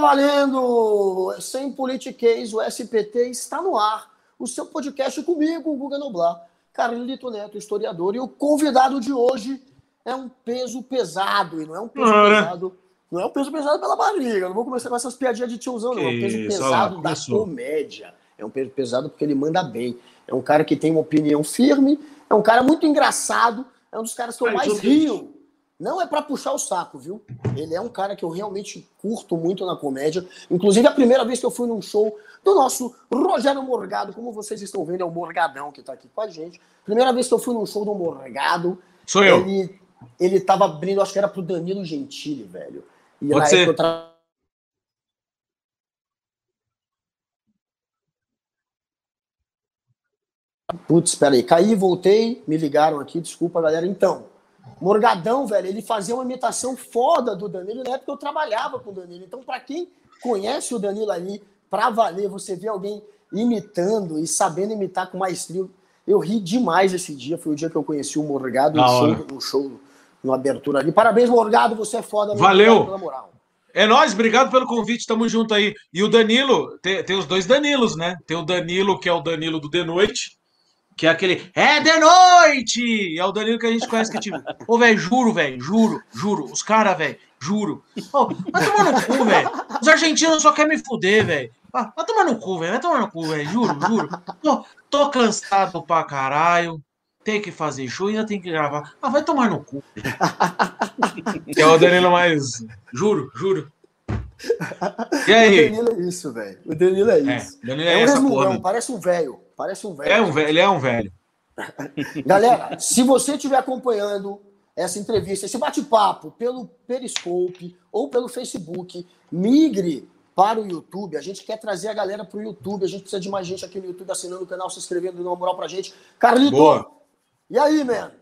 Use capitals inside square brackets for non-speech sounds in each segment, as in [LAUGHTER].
valendo! Sem politiquês, o SPT está no ar. O seu podcast comigo, Guga Noblar, Carlito Neto, historiador. E o convidado de hoje é um peso pesado. E não é um peso pesado. Não é um peso pesado pela barriga. Não vou começar com essas piadinhas de tiozão, não. É um peso pesado da comédia. É um peso pesado porque ele manda bem. É um cara que tem uma opinião firme. É um cara muito engraçado. É um dos caras que eu mais rio não é para puxar o saco, viu? Ele é um cara que eu realmente curto muito na comédia. Inclusive, a primeira vez que eu fui num show do nosso Rogério Morgado, como vocês estão vendo, é o Morgadão que tá aqui com a gente. Primeira vez que eu fui num show do Morgado. Sou eu. Ele, ele tava abrindo, acho que era pro Danilo Gentili, velho. E Pode ser. eu tra... Putz, peraí, caí, voltei, me ligaram aqui, desculpa, galera. Então, Morgadão, velho, ele fazia uma imitação foda do Danilo na época eu trabalhava com o Danilo. Então, para quem conhece o Danilo ali, pra valer, você vê alguém imitando e sabendo imitar com maestria. Eu ri demais esse dia, foi o dia que eu conheci o Morgado no show, no show, no abertura ali. Parabéns, Morgado, você é foda. Valeu! É nós, obrigado pelo convite, tamo junto aí. E o Danilo, tem, tem os dois Danilos, né? Tem o Danilo, que é o Danilo do De Noite, que é aquele é de noite! É o Danilo que a gente conhece que é tipo, ô, velho, juro, velho, juro, juro, os caras, velho, juro. Ô, vai tomar no cu, velho. Os argentinos só querem me fuder, velho. Ah, vai tomar no cu, velho, vai tomar no cu, velho, juro, juro. Tô, tô cansado pra caralho. Tem que fazer show e ainda tem que gravar. Ah, vai tomar no cu. é o Danilo mais. Juro, juro. E aí? O Danilo é isso, velho. O Danilo é, é isso. É, Danilo é, é um parece um velho. Parece um velho. É um velho, ele é um velho. [LAUGHS] Galera, se você estiver acompanhando essa entrevista, esse bate-papo pelo Periscope ou pelo Facebook, migre para o YouTube. A gente quer trazer a galera para o YouTube. A gente precisa de mais gente aqui no YouTube assinando o canal, se inscrevendo, dando uma moral para a gente. Carlito, Boa. e aí, man?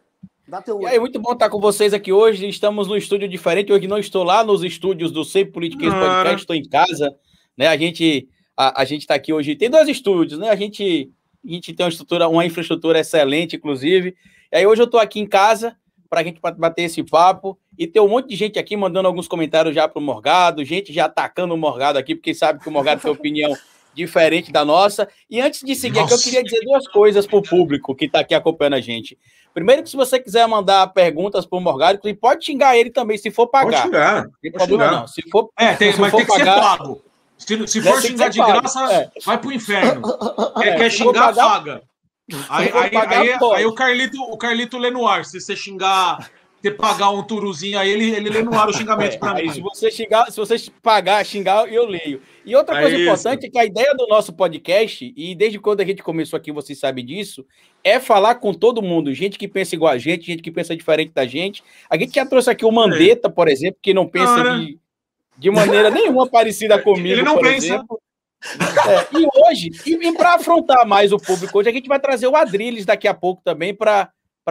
Dá teu e aí, muito bom estar com vocês aqui hoje. Estamos num estúdio diferente. Hoje não estou lá nos estúdios do Sempre Politiquês Podcast, estou em casa. Né? A gente a, a gente está aqui hoje. Tem dois estúdios, né? A gente a gente tem uma estrutura, uma infraestrutura excelente, inclusive. E aí hoje eu estou aqui em casa para a gente bater esse papo e tem um monte de gente aqui mandando alguns comentários já para o Morgado, gente já atacando o Morgado aqui, porque sabe que o Morgado tem opinião [LAUGHS] diferente da nossa. E antes de seguir aqui, eu queria dizer duas coisas para o público que está aqui acompanhando a gente. Primeiro, que se você quiser mandar perguntas para o Morgado, pode xingar ele também, se for pagar. Pode xingar. Não tem problema, não. Se for, é, tem, se mas for tem pagar, que ser pago. Se, se for xingar de graça, é. vai pro inferno. [LAUGHS] Quer, é, quer xingar, pagar, paga. Aí, aí, aí, aí, o Carlito, o Carlito lê no ar. Se você xingar, você pagar um turuzinho aí, ele, ele lê no ar o xingamento é, para mim. Se você xingar, se você pagar, xingar, eu leio. E outra coisa é importante é que a ideia do nosso podcast, e desde quando a gente começou aqui, você sabe disso, é falar com todo mundo, gente que pensa igual a gente, gente que pensa diferente da gente. A gente já trouxe aqui o Mandetta, por exemplo, que não pensa de de maneira nenhuma parecida comigo. Ele não pensa. Exemplo. É, e hoje, e, e para afrontar mais o público hoje, a gente vai trazer o Adriles daqui a pouco também para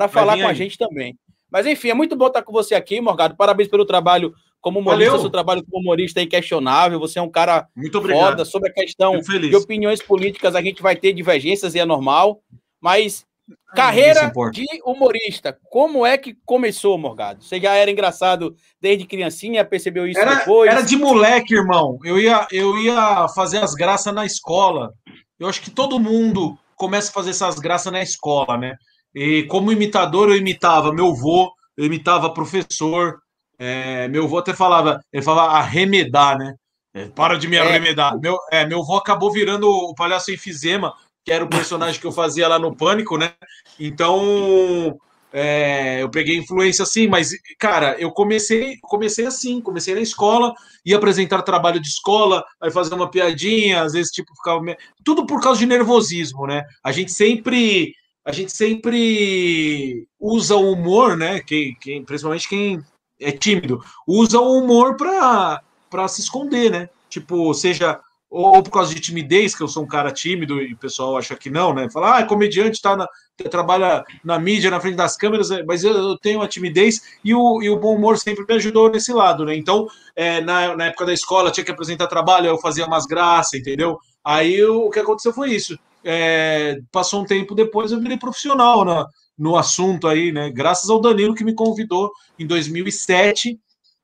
falar com a gente também. Mas enfim, é muito bom estar com você aqui, Morgado. Parabéns pelo trabalho como humorista, Valeu. seu trabalho como humorista é inquestionável. Você é um cara muito obrigado. foda sobre a questão de opiniões políticas. A gente vai ter divergências e é normal, mas Carreira de humorista. Como é que começou, Morgado? Você já era engraçado desde criancinha, percebeu isso era, depois? Era de moleque, irmão. Eu ia, eu ia fazer as graças na escola. Eu acho que todo mundo começa a fazer essas graças na escola, né? E como imitador, eu imitava meu avô, eu imitava professor. É, meu avô até falava, ele falava arremedar, né? É, para de me é. arremedar. Meu, é, meu avô acabou virando o palhaço enfisema que era o personagem que eu fazia lá no Pânico, né? Então, é, eu peguei influência assim, mas, cara, eu comecei, comecei assim, comecei na escola, ia apresentar trabalho de escola, aí fazer uma piadinha, às vezes, tipo, ficava. Tudo por causa de nervosismo, né? A gente sempre. A gente sempre usa o humor, né? Quem, quem, principalmente quem é tímido, usa o humor para se esconder, né? Tipo, seja ou por causa de timidez, que eu sou um cara tímido e o pessoal acha que não, né? Fala, ah, é comediante, tá na, trabalha na mídia, na frente das câmeras, é, mas eu, eu tenho a timidez e o, e o, bom humor sempre me ajudou nesse lado, né? Então, é, na, na, época da escola, tinha que apresentar trabalho, eu fazia umas graças, entendeu? Aí o que aconteceu foi isso. É, passou um tempo depois, eu virei profissional na, no assunto aí, né? Graças ao Danilo que me convidou em 2007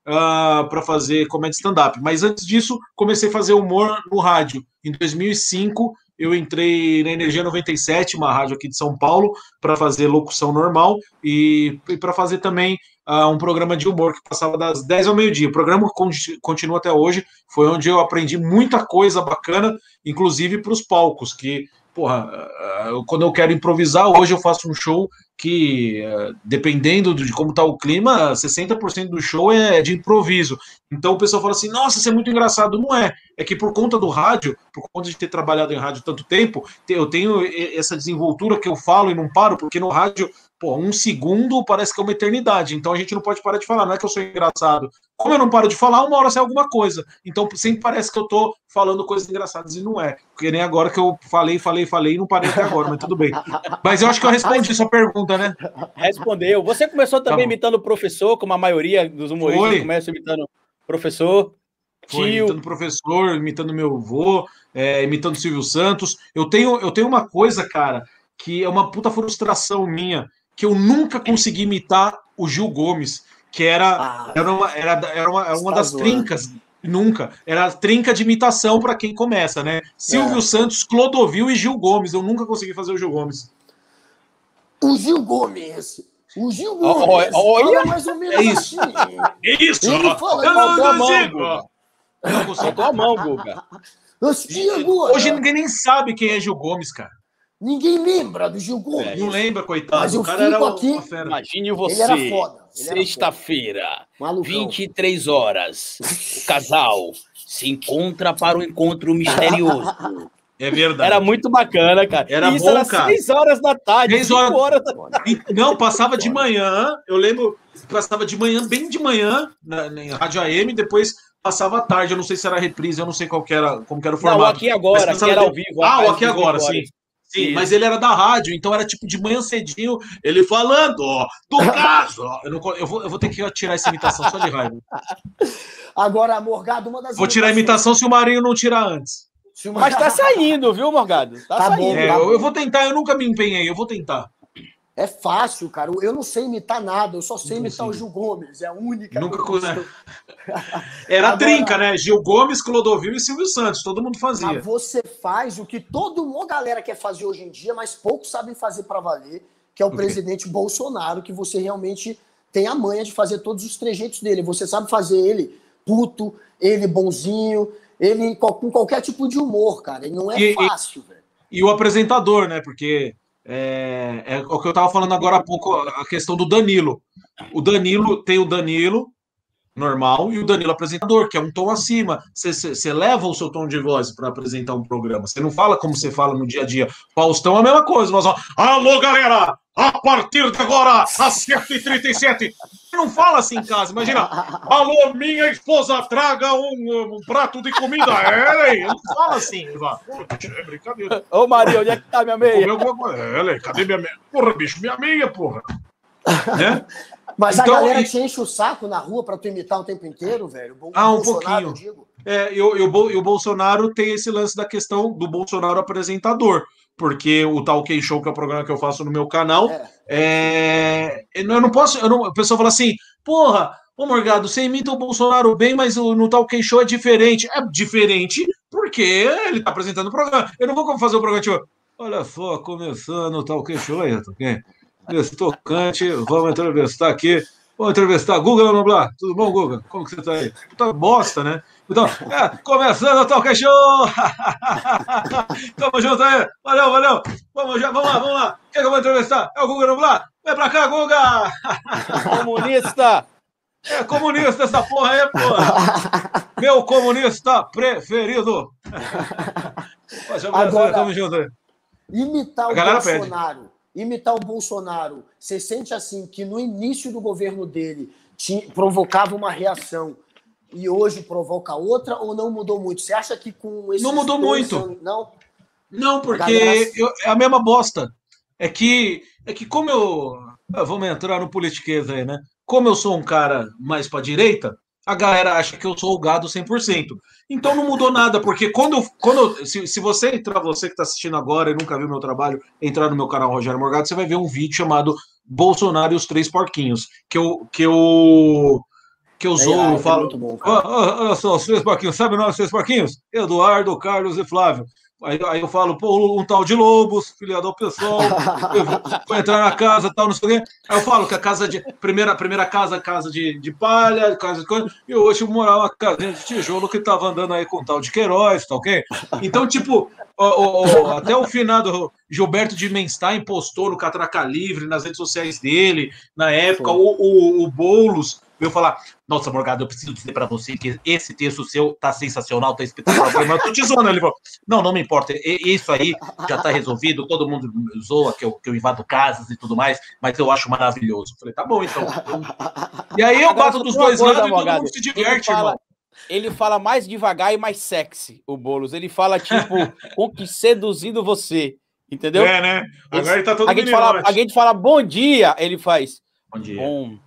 uh, para fazer comédia stand-up. Mas antes disso, comecei a fazer humor no rádio. Em 2005, eu entrei na Energia 97, uma rádio aqui de São Paulo, para fazer locução normal e, e para fazer também uh, um programa de humor que passava das 10 ao meio-dia. O programa continua até hoje, foi onde eu aprendi muita coisa bacana, inclusive para os palcos, que porra, eh, quando eu quero improvisar, hoje eu faço um show que, eh, dependendo de como tá o clima, 60% do show é de improviso. Então o pessoal fala assim: nossa, isso é muito engraçado. Não é. É que por conta do rádio, por conta de ter trabalhado em rádio tanto tempo, eu tenho essa desenvoltura que eu falo e não paro, porque no rádio pô, um segundo parece que é uma eternidade. Então a gente não pode parar de falar. Não é que eu sou engraçado. Como eu não paro de falar, uma hora sai alguma coisa. Então sempre parece que eu tô falando coisas engraçadas e não é. Porque nem agora que eu falei, falei, falei e não parei até agora, mas tudo bem. Mas eu acho que eu respondi sua pergunta, né? Respondeu. Você começou também tá imitando o professor, como a maioria dos humoristas Foi. começam imitando professor. Foi, tio. imitando professor, imitando meu avô, é, imitando Silvio Santos. Eu tenho, eu tenho uma coisa, cara, que é uma puta frustração minha que eu nunca consegui imitar o Gil Gomes, que era, ah, era, uma, era, era uma, era uma das zoando. trincas. Nunca. Era a trinca de imitação para quem começa, né? Silvio é. Santos, Clodovil e Gil Gomes. Eu nunca consegui fazer o Gil Gomes. O Gil Gomes. O Gil Gomes. Olha, mais ou menos é isso. Assim. Isso. Ele fala, eu não, não consigo. Não consigo. a mão, Guga. Hoje ninguém nem sabe quem é Gil Gomes, cara. Ninguém lembra do Gil Gomes. É, não lembra, coitado. Mas o cara era aqui. Imagine você. Sexta-feira, 23 horas. O casal se encontra para o um encontro misterioso. É verdade. Era muito bacana, cara. Era Isso bom, era cara. 6 horas da tarde. 6 horas... horas da tarde. Não, passava de manhã. Eu lembro, passava de manhã, bem de manhã, na, na Rádio AM, depois passava à tarde. Eu não sei se era reprise, eu não sei qual que era, como que era o formato. Não, aqui agora, aqui era ao vivo. Ah, o aqui agora, sim. Sim, mas ele era da rádio, então era tipo de manhã cedinho, ele falando, ó, do [LAUGHS] caso. Eu, não, eu, vou, eu vou ter que tirar essa imitação só de raiva. Agora, Morgado, uma das. Vou tirar a imitação se o Marinho não tirar antes. Mas tá saindo, viu, Morgado? Tá, tá saindo. Bom, é, tá eu, eu vou tentar, eu nunca me empenhei, eu vou tentar. É fácil, cara. Eu não sei imitar nada, eu só sei imitar o Gil Gomes. É a única. Nunca coisa. [LAUGHS] [LAUGHS] Era Agora, trinca, né? Gil Gomes, Clodovil e Silvio Santos. Todo mundo fazia. Mas você faz o que todo mundo, galera quer fazer hoje em dia, mas poucos sabem fazer para valer, que é o, presidente Bolsonaro, que você realmente tem a manha de fazer todos os trejeitos dele. Você sabe fazer ele puto, ele bonzinho, ele com qualquer tipo de humor, cara. Ele não é e, fácil, e, velho. E o apresentador, né? Porque é, é o que eu estava falando agora há pouco, a questão do Danilo. O Danilo tem o Danilo normal e o Danilo apresentador, que é um tom acima. Você leva o seu tom de voz para apresentar um programa. Você não fala como você fala no dia a dia. Faustão é a mesma coisa. Mas, ó, Alô, galera! A partir de agora, às 7h37. Não fala assim em casa, imagina. Alô, minha esposa, traga um, um prato de comida. É, não fala assim, Ivan. É brincadeira. Ô, Maria, onde é que tá minha meia? É, cadê minha meia? Porra, bicho, minha meia, porra. Né? [LAUGHS] Mas então, a galera e... te enche o saco na rua para tu imitar o tempo inteiro, velho? O ah, um pouquinho. Digo. É, eu, eu, eu, o Bolsonaro tem esse lance da questão do Bolsonaro apresentador porque o Talk Show, que é o programa que eu faço no meu canal, é. É, eu não posso. Eu não, a pessoa fala assim, porra, ô Morgado, você imita o Bolsonaro bem, mas no Talk Show é diferente. É diferente porque ele está apresentando o programa. Eu não vou fazer o programa tipo, olha só, começando o Talk Show aí, ok? Esse tocante, vamos entrevistar aqui. Vamos entrevistar Guga Noblar. Tudo bom, Guga? Como que você está aí? Puta bosta, né? Então, é, começando o Talk Show! [LAUGHS] Tamo junto aí! Valeu, valeu! Vamos, já, vamos lá, vamos lá! Quem que eu vou entrevistar? É o Guga Nublar? Vem pra cá, Guga! [LAUGHS] Comunista! É comunista essa porra aí, porra! Meu comunista preferido! [LAUGHS] Agora, tamo junto aí. Imitar o Bolsonaro. Pede. Imitar o Bolsonaro. Você sente assim que no início do governo dele provocava uma reação e hoje provoca outra ou não mudou muito? Você acha que com esse. Não mudou muito. Não? Não, porque eu, é a mesma bosta. É que, é que como eu. Ah, vamos entrar no politiquês aí, né? Como eu sou um cara mais para direita, a galera acha que eu sou o gado 100%. Então não mudou nada, porque quando, quando se, se você entrar, você que está assistindo agora e nunca viu meu trabalho, entrar no meu canal Rogério Morgado, você vai ver um vídeo chamado Bolsonaro e os Três Porquinhos, que eu, que eu que eu sou, eu falo. Olha só, os três porquinhos, sabe nós, três porquinhos? Eduardo, Carlos e Flávio. Aí, aí eu falo, pô, um tal de Lobos, filiado ao pessoal, vou entrar na casa tal, não sei o quê. Aí eu falo que a casa de. Primeira, primeira casa, casa de, de palha, casa de coisa. E hoje eu morava uma casinha de tijolo que tava andando aí com um tal de Queiroz, tá ok? Então, tipo, até o finado Gilberto de Menstein postou no Catraca Livre, nas redes sociais dele, na época, o, o, o Boulos veio falar: Nossa, Morgado, eu preciso dizer para você que esse texto seu tá sensacional, tá espetacular. Mas eu tô te zoando. Ele falou: Não, não me importa, isso aí já tá resolvido, todo mundo zoa que eu, que eu invado casas e tudo mais, mas eu acho maravilhoso. Eu falei: Tá bom, então. E aí eu bato dos dois lados e todo mundo se diverte, ele fala, irmão. Ele fala mais devagar e mais sexy, o Boulos. Ele fala, tipo, [LAUGHS] com que seduzindo você. Entendeu? É, né? Agora ele tá todo a gente, fala, a gente fala bom dia, ele faz. Bom dia. Bom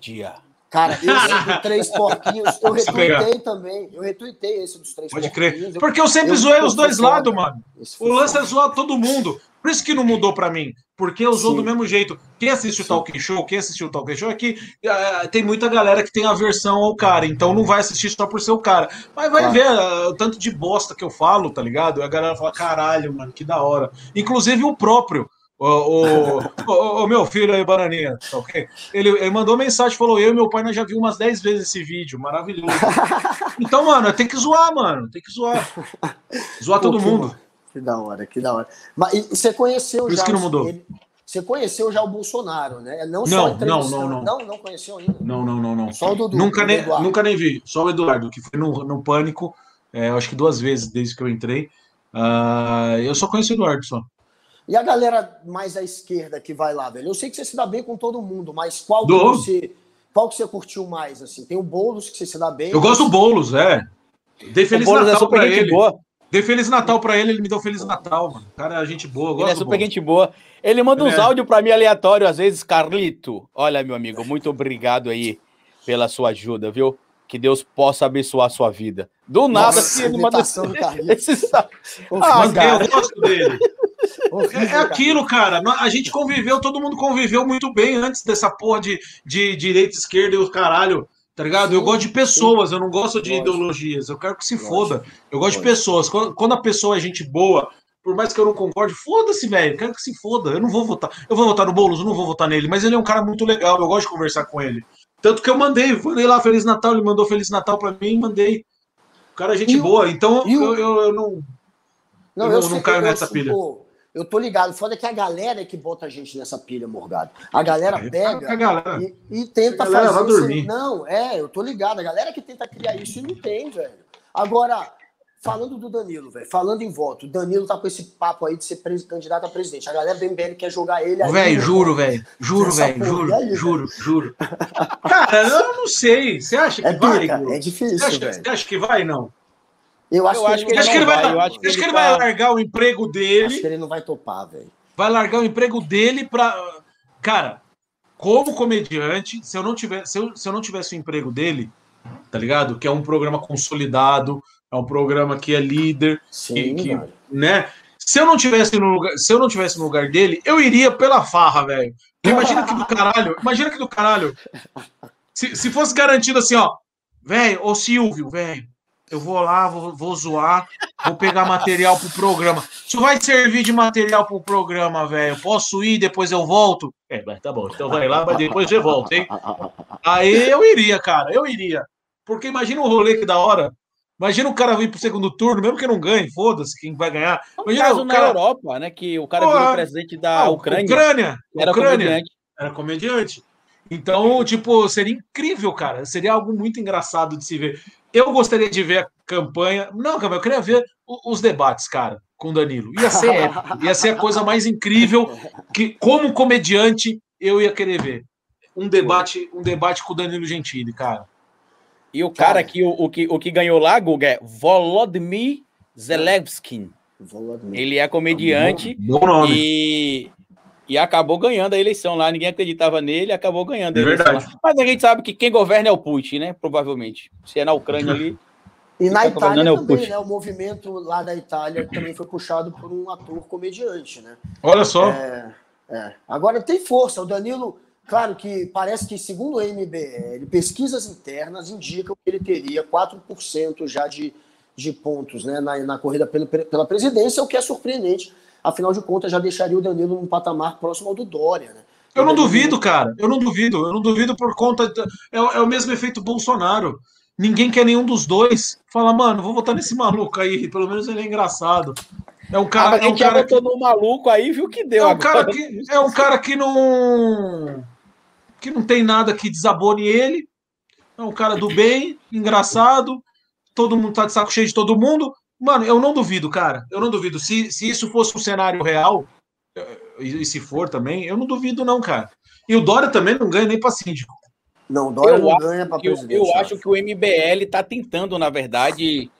dia. Cara, esse [LAUGHS] do Três Porquinhos, eu retuitei também. Eu retuitei esse dos Três Pode Porquinhos. crer. Porque eu sempre eu zoei os dois lados, mano. O lance é zoar todo mundo. Por isso que não mudou pra mim. Porque eu zoo do mesmo jeito. Quem assiste o Talk Show, quem assistiu o Talk Show é que uh, tem muita galera que tem aversão ao cara. Então não vai assistir só por ser o cara. Mas vai ver uh, o tanto de bosta que eu falo, tá ligado? E a galera fala, caralho, mano, que da hora. Inclusive o próprio. O, o, o, o, meu filho aí, Bananinha, ok? Ele, ele mandou mensagem, falou: Eu e meu pai nós já viu umas 10 vezes esse vídeo, maravilhoso. [LAUGHS] Então, mano, tem que zoar, mano, tem que zoar. Zoar todo mundo. Que da hora, que da hora. Mas e, você conheceu Por isso já. que não mudou. Ele, você conheceu já o Bolsonaro, né? Não, não, não, não, não. Não, não conheceu ainda. Não, não, não, não. Só o Dudu. Nunca, nem, nunca nem vi. Só o Eduardo, que foi no, no Pânico, é, acho que duas vezes desde que eu entrei. Uh, eu só conheço o Eduardo só. E a galera mais à esquerda que vai lá, velho? Eu sei que você se dá bem com todo mundo, mas qual Do... que você, qual que você curtiu mais, assim? Tem o Boulos que você se dá bem. Eu gosto do Boulos, é. Dei Feliz Natal é pra ele. Boa. Dei Feliz Natal pra ele, ele me deu Feliz Natal, mano. O cara é gente boa, gosto Ele é super gente boa. Ele manda uns é. áudios pra mim aleatório, às vezes, Carlito. Olha, meu amigo, muito obrigado aí pela sua ajuda, viu? Que Deus possa abençoar a sua vida. Do nada, Nossa, ele manda [LAUGHS] esse... ah, cara. Eu gosto dele. É, é aquilo, cara. A gente conviveu, todo mundo conviveu muito bem antes dessa porra de, de direita, esquerda e o caralho. Tá ligado? Eu gosto de pessoas, eu não gosto de ideologias. Eu quero que se foda. Eu gosto de pessoas. Quando, a pessoa é gente boa, por mais que eu não concorde, foda-se, velho. Quero que se foda. Eu não vou votar. Eu vou votar no Boulos, eu não vou votar nele, mas ele é um cara muito legal. Eu gosto de conversar com ele. Tanto que eu mandei, mandei lá Feliz Natal, ele mandou Feliz Natal pra mim e mandei. O cara é gente e boa. Então eu, eu, eu, não. Não, eu, eu não, sei, caio nessa pilha. Eu tô ligado. Foda é que a galera é que bota a gente nessa pilha, Morgado. A galera pega a galera. E, e, tenta a galera fazer. Dormir. Isso. Não, é, eu tô ligado. A galera que tenta criar isso e não tem, velho. Agora, falando do Danilo, velho, falando em voto, o Danilo tá com esse papo aí de ser candidato a presidente. A galera do MBL quer jogar ele aí. Velho, juro, velho. Juro, velho. Juro, aí, juro, juro. Cara, eu não sei. Você acha que é vai? Pica, é difícil, você acha, velho. você acha que vai, não? Eu acho, eu acho que, ele, acho que ele vai, vai. Eu acho que, ele, ele tá... vai largar o emprego dele. Acho que ele não vai topar, velho. Vai largar o emprego dele para. Cara, como comediante, se eu não tivesse, se eu, se eu não tivesse o emprego dele, tá ligado? Que é um programa consolidado, é um programa que é líder, Sim, que, que né? Se eu não tivesse no lugar, se eu não tivesse no lugar dele, eu iria pela farra, velho. [LAUGHS] Imagina que do caralho, imagina que do caralho. Se, se fosse garantido assim, ó, velho, ô Silvio, velho, eu vou lá, vou, vou zoar, vou pegar material pro programa. Isso vai servir de material pro programa, velho. Posso ir, depois eu volto? É, tá bom. Então vai lá, mas depois eu volto, hein? Aí eu iria, cara, eu iria. Porque imagina o rolê que da hora. Imagina o cara vir pro segundo turno, mesmo que não ganhe, foda-se, quem vai ganhar. Imagina caso o cara... na Europa, né? Que o cara Pô, virou presidente da ah, Ucrânia. Ucrânia. Era Ucrânia. comediante. Era comediante. Então, tipo, seria incrível, cara. Seria algo muito engraçado de se ver. Eu gostaria de ver a campanha. Não, eu queria ver os debates, cara, com o Danilo. Ia ser épico. [LAUGHS] Ia ser a coisa mais incrível que, como comediante, eu ia querer ver. Um debate, um debate com o Danilo Gentili, cara. E o cara, cara que, o, o, que, o que ganhou lá, Guga, é Volodymyr Zelensky. Ele é comediante. Bom, bom nome. E e acabou ganhando a eleição lá. Ninguém acreditava nele, acabou ganhando a É eleição. verdade. Lá. Mas a gente sabe que quem governa é o Putin, né? Provavelmente. Se é na Ucrânia ali. [LAUGHS] E na tá Itália governando é o também, Putin. né? O movimento lá da Itália também foi puxado por um ator comediante, né? Olha só. É, é. Agora tem força. O Danilo, Claro que parece que, segundo o MBL, pesquisas internas indicam que ele teria 4% já de, de pontos né, na, na corrida pela, pela presidência, o que é surpreendente. Afinal de contas, já deixaria o Danilo num patamar próximo ao do Dória. Né? Eu não duvido, cara. Eu não duvido. Eu não duvido por conta. De... É, é, o mesmo efeito Bolsonaro. Ninguém quer nenhum dos dois. Fala, mano, vou votar nesse maluco aí. Pelo menos ele é engraçado. É um cara. Ah, é um cara já votou que... no maluco aí, viu que deu. É um, cara que, é um cara que não. que não tem nada que desabone ele. É um cara do bem, engraçado. Todo mundo tá de saco cheio de todo mundo. Mano, eu não duvido, cara. Eu não duvido. Se, se isso fosse um cenário real, e, se for também, eu não duvido, não, cara. E o Dória também não ganha nem para síndico. Não, o Dória eu não ganha para presidente. Eu, eu acho que o MBL está tentando, na verdade,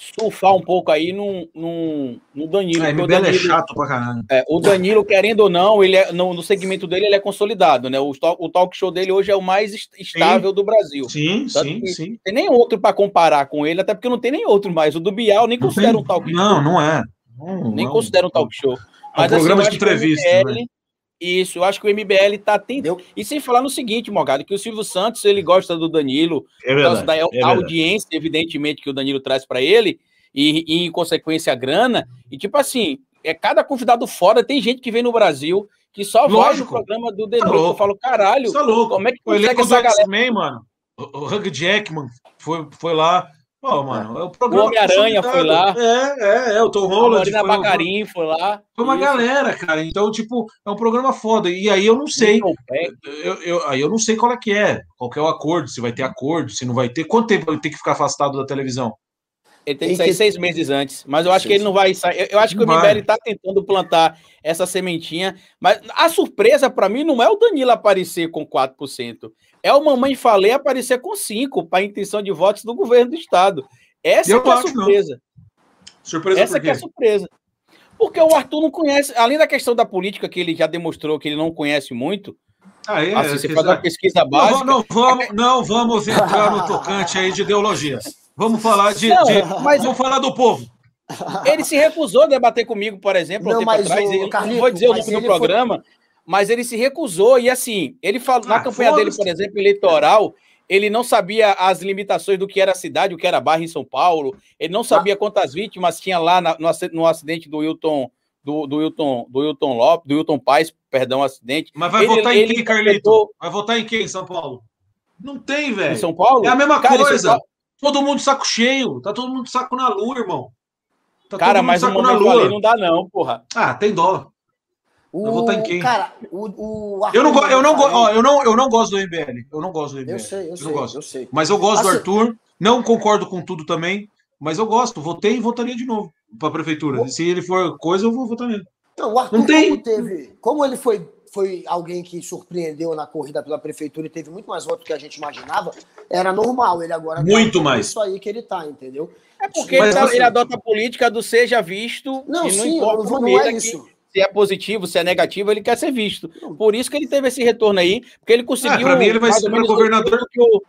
surfar um pouco aí no, no, no Danilo. A MBL é Danilo, é chato pra caralho. É, o Danilo, querendo ou não, ele é, no, no segmento dele, ele é consolidado, né? O, o talk show dele hoje é o mais estável sim. do Brasil. Sim, Tanto sim, sim. Tem nem outro para comparar com ele, até porque não tem nem outro mais. O do Bial nem considera um talk show. Não, não é. Não, nem não, considera um talk show. Mas, um programa assim, de entrevista. MBL, né? Isso, eu acho que o MBL está tentando. E sem falar no seguinte, Morgado, que o Silvio Santos ele gosta do Danilo, é verdade, da é audiência, evidentemente, que o Danilo traz para ele, e, e, em consequência a grana. E tipo assim, é cada convidado fora, tem gente que vem no Brasil que só Lógico. vai no programa do Danilo. Tá eu falo, caralho, tá louco. como é que consegue essa galera? Também, mano. O Hugh Jackman foi, foi lá, Pô, mano, é o programa. O Homem-Aranha foi lá. É, é, é, o Tom Holland. A Marina Bacarim foi lá. Foi uma Isso. galera, cara. Então, tipo, é um programa foda. E aí eu não sei. Eu, eu, aí eu não sei qual é que é. Qual que é o acordo, se vai ter acordo, se não vai ter. Quanto tempo ele tem que ficar afastado da televisão? Ele tem que sair seis meses antes. Mas eu acho que ele não vai sair. Eu acho que o MBL está tentando plantar essa sementinha. Mas a surpresa para mim não é o Danilo aparecer com 4%. É o Mamãe Falei aparecer com 5% para a intenção de votos do governo do Estado. Essa eu é a surpresa. Não. Surpresa Essa é a surpresa. Porque o Arthur não conhece, além da questão da política que ele já demonstrou que ele não conhece muito. Ah, é, assim, você faz uma pesquisa básica. Não, não, vamos, não vamos entrar no tocante aí de ideologias. Vamos falar de, não, de mas vamos falar do povo. Ele se recusou a debater comigo, por exemplo, não, um tempo atrás. O, Carlito, não vou dizer o nome do programa, foi... mas ele se recusou. E assim, ele falou, ah, na campanha dele, por exemplo, eleitoral, ele não sabia as limitações do que era a cidade, o que era barra em São Paulo, ele não sabia ah. quantas vítimas tinha lá na, no, acidente do Wilton do, do Wilton, do Wilton Lopes, do Wilton Paz, perdão, acidente. Mas vai ele, votar em quem, Carlito? Vai votar em quem, São Paulo? Não tem, velho. Em São Paulo? É a mesma Cara, coisa. Todo mundo saco cheio. Tá todo mundo saco na lua, irmão. Tá Cara, mas o momento ali não dá, não, porra. Ah, tem dó. O, eu vou estar em quem? Cara, o, o eu não, eu não, ó, eu não, eu não gosto do MBL. Eu não gosto do MBL. Eu sei, eu, eu sei, gosto. eu sei. Mas eu gosto assim, do Arthur. Não concordo com tudo também, mas eu gosto. Votei e votaria de novo para a prefeitura. Se ele for coisa, eu vou votar nele. Não, o Arthur não tem... como teve, como ele foi foi alguém que surpreendeu na corrida pela prefeitura e teve muito mais votos do que a gente imaginava, era normal. Ele agora muito mais. Isso aí que ele tá, entendeu? É porque Mas, ele, tá, assim, ele, adota a política do seja visto. Não, não sim, importa não, não é isso. Se é positivo, se é negativo, ele quer ser visto. Por isso que ele teve esse retorno aí, porque ele conseguiu. Ah, para mim, ele vai ser o governador. Que o,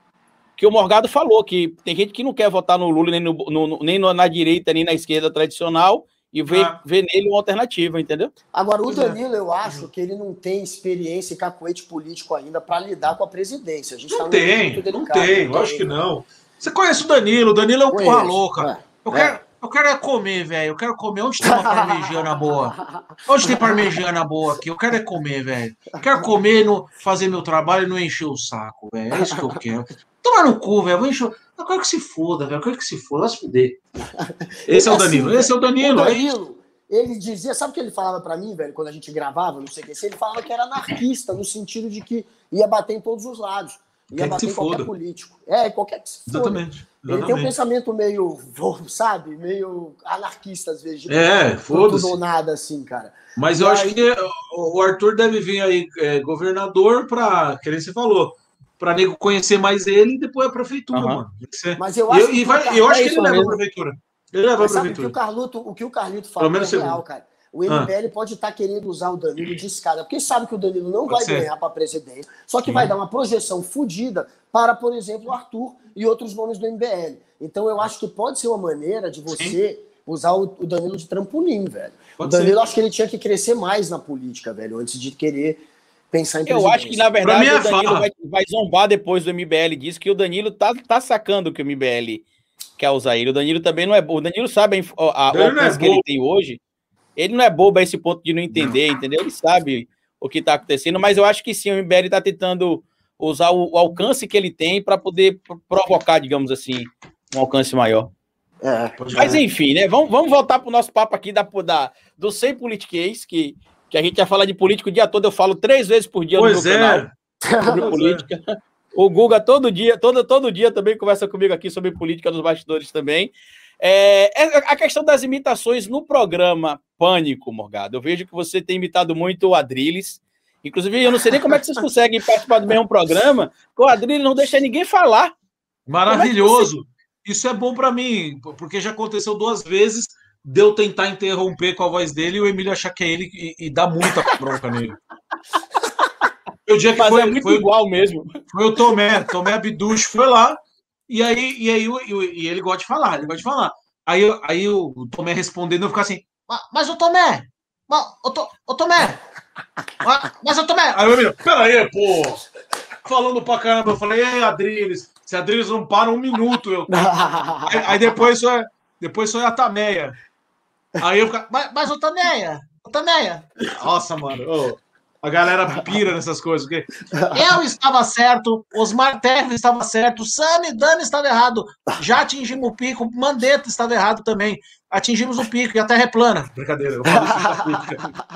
que o Morgado falou, que tem gente que não quer votar no Lula nem, no, no, nem na direita, nem na esquerda tradicional, e ver, ah. ver nele uma alternativa, entendeu? Agora, o é. Danilo, eu acho que ele não tem experiência e cacoete político ainda para lidar com a presidência. A gente não tá tem, não tem, eu acho que não. Você conhece o Danilo, o Danilo é um porra louca. É. Eu, quero, é. eu quero é comer, velho. Eu quero comer. Onde tem uma parmegiana [LAUGHS] boa? Onde tem parmegiana boa aqui? Eu quero é comer, velho. Eu quero comer, no, fazer meu trabalho e não encher o saco, velho. É isso que eu quero. Toma no cu, velho. Vou encher. Eu quero que se foda, velho. Eu quero que se foda. Vai se fuder. Esse é o Danilo. Assim, Esse é o Danilo. O Danilo, ele dizia, sabe o que ele falava para mim, velho, quando a gente gravava, não sei o que, ele falava que era anarquista, no sentido de que ia bater em todos os lados. Ia Quer bater em qualquer foda. político. É, qualquer que se foda. Exatamente. Ele tem um pensamento meio, [LAUGHS] sabe, meio anarquista às vezes. É, foda-se. ou nada assim, cara. Mas e eu aí... acho que o Arthur deve vir aí é, governador para, que nem você falou, para nego conhecer mais ele e depois a prefeitura, uhum. mano. Mas eu acho, e, que, vai, eu acho que ele leva a prefeitura. Ele leva a prefeitura. O que o, Carluto, o que o Carlito fala é real, cara. O MBL ah. pode estar tá querendo usar o Danilo de escada, porque sabe que o Danilo não pode vai ser. ganhar para presidente, só que Sim. vai dar uma projeção fodida para, por exemplo, o Arthur e outros nomes do MBL. Então eu acho que pode ser uma maneira de você Sim. usar o, Danilo de trampolim, velho. Pode o Danilo, ser. acho que ele tinha que crescer mais na política, velho, antes de querer pensar em Eu acho que, na verdade, é o Danilo vai, vai zombar depois do MBL. Diz que o Danilo tá, tá sacando que o MBL quer usar ele. O Danilo também não é bobo. O Danilo sabe a, a, o não é alcance que ele tem hoje. Ele não é bobo a esse ponto de não entender, entendeu? Ele sabe o que tá acontecendo, mas eu acho que sim, o MBL tá tentando usar o, o alcance que ele tem para poder pro- provocar, digamos assim, um alcance maior. É, Mas enfim, né? Vamos, vamos voltar pro nosso papo aqui da, da, do Sem Politiquês, que, que a gente ia falar de política o dia todo. Eu falo três vezes por dia Pois no meu canal é. [LAUGHS] sobre Pois é. política. O Guga todo dia, todo, todo dia também conversa comigo aqui sobre política dos bastidores também. É, é a questão das imitações no programa Pânico, Morgado. Eu vejo que você tem imitado muito o Adrilles. Inclusive, eu não sei nem como é que vocês conseguem participar do mesmo programa, porque o Adrilles não deixa ninguém falar. Maravilhoso. Isso é bom pra mim, porque já aconteceu duas vezes de eu tentar interromper com a voz dele e o Emílio achar que é ele e, e dá muita bronca nele. Foi o dia que Mas foi, é muito foi, igual mesmo. foi o Tomé, Tomé Abduch foi lá, e aí, e aí e ele gosta de falar, ele gosta de falar. Aí, aí o Tomé respondendo, eu ficar assim, "Ma- mas o Tomé, ma- o, To- o Tomé, ma- mas o Tomé. Aí o Emílio, peraí, pô, falando pra caramba, eu falei, ei, Adriles, se Adriles não para um minuto, eu [LAUGHS] Aí, aí depois é, depois só é a Tameia. Aí eu fico, mas, mas o Tameia. Nossa, mano, ô, a galera pira nessas coisas. Porque eu estava certo, Osmar Terra estava certo, Sami Dani estava errado. Já atingimos o pico, Mandetta estava errado também. Atingimos o pico e a Terra é plana. Brincadeira, eu.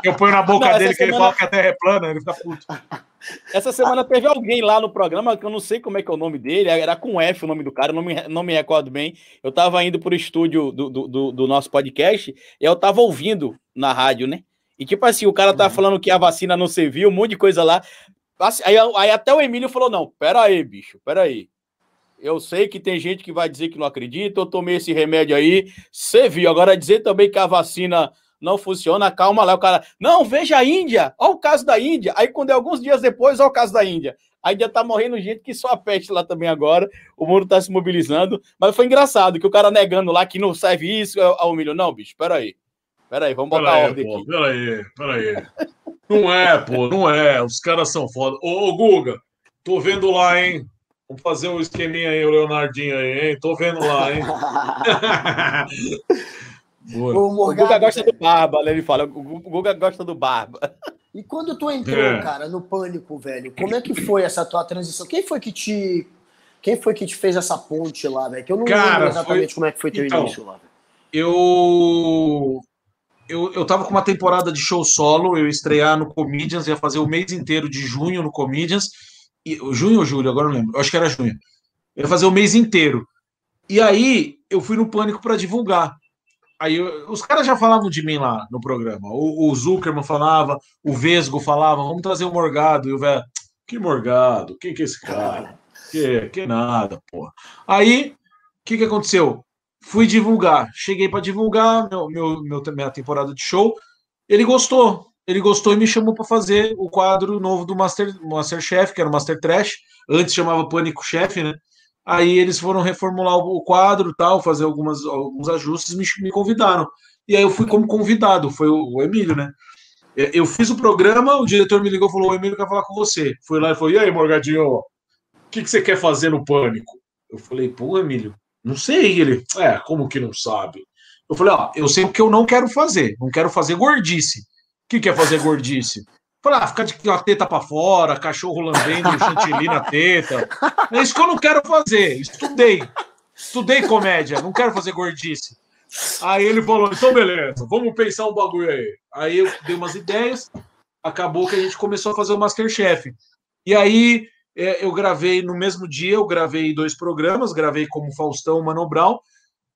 Eu ponho na boca Não, dele que ele fala que a Terra é plana, ele fica puto. Essa semana teve alguém lá no programa, que eu não sei como é que é o nome dele, era com F o nome do cara, eu não me, não me recordo bem. Eu tava indo pro estúdio do, do, do- nosso podcast e eu tava ouvindo na rádio, né? E tipo assim, o cara tava falando que a vacina não serviu, um monte de coisa lá. Assim, Aí, aí até o Emílio falou: não, pera aí, bicho, pera aí. Eu sei que tem gente que vai dizer que não acredita, eu tomei esse remédio aí, serviu. Agora dizer também que a vacina não funciona, calma lá. O cara, não, veja a Índia, olha o caso da Índia. Aí, quando é alguns dias depois, olha o caso da Índia. A Índia tá morrendo gente que só a peste lá também agora. O mundo tá se mobilizando. Mas foi engraçado que o cara negando lá que não serve isso, ao milho. Não, bicho, peraí. Peraí, vamos botar Peraí, ordem pô, aqui. peraí, peraí. Não é, pô, não é. Os caras são foda. Ô, ô, Guga, tô vendo lá, hein? Vamos fazer um esqueminha aí, o Leonardinho aí, hein? Tô vendo lá, hein? [LAUGHS] Boa. O O Guga gosta velho, do Barba, né? ele fala. O Gu- o Guga gosta do Barba. E quando tu entrou, É. cara, no pânico, velho, como é que foi essa tua transição? Quem foi que te. Quem foi que te fez essa ponte lá, velho? Que eu não Cara, lembro exatamente foi- como é que foi teu Então, início lá. velho. Eu, eu eu tava com uma temporada de show solo, eu ia estrear no Comedians, ia fazer o mês inteiro de junho no Comedians. E, junho ou julho, agora eu não lembro. Eu acho que era junho. Eu ia fazer o mês inteiro. E aí eu fui no Pânico para divulgar. Aí os caras já falavam de mim lá no programa. O, o Zuckerman falava, o Vesgo falava, vamos trazer o Morgado. E o velho, que Morgado? Quem que é esse cara? Que, que nada, porra. Aí, o que, que aconteceu? Fui divulgar. Cheguei para divulgar meu, meu, meu- minha temporada de show. Ele gostou. Ele gostou e me chamou para fazer o quadro novo do Master, Masterchef, que era o Master Trash. Antes chamava Pânico Chef, né? Aí eles foram reformular o quadro tal, fazer algumas, alguns ajustes me, me convidaram. E aí eu fui como convidado, foi o, o Emílio, né? Eu fiz o programa, o diretor me ligou e falou: O Emílio quer falar com você. Fui lá e falou: E aí, Morgadinho, o que, que você quer fazer no Pânico? Eu falei: Pô, Emílio, não sei. Ele, é, como que não sabe? Eu falei: Ó, eu sei o que eu não quero fazer. Não quero fazer gordice. O que, que é fazer gordice? Falei, ah, ficar de a teta pra fora, cachorro lambendo [LAUGHS] chantilly na teta. É isso que eu não quero fazer. Estudei. Estudei comédia, não quero fazer gordice. Aí ele falou: então beleza, vamos pensar um bagulho aí. Aí eu dei umas ideias, acabou que a gente começou a fazer o Masterchef. E aí é, eu gravei no mesmo dia, eu gravei dois programas, gravei como Faustão Mano Brown.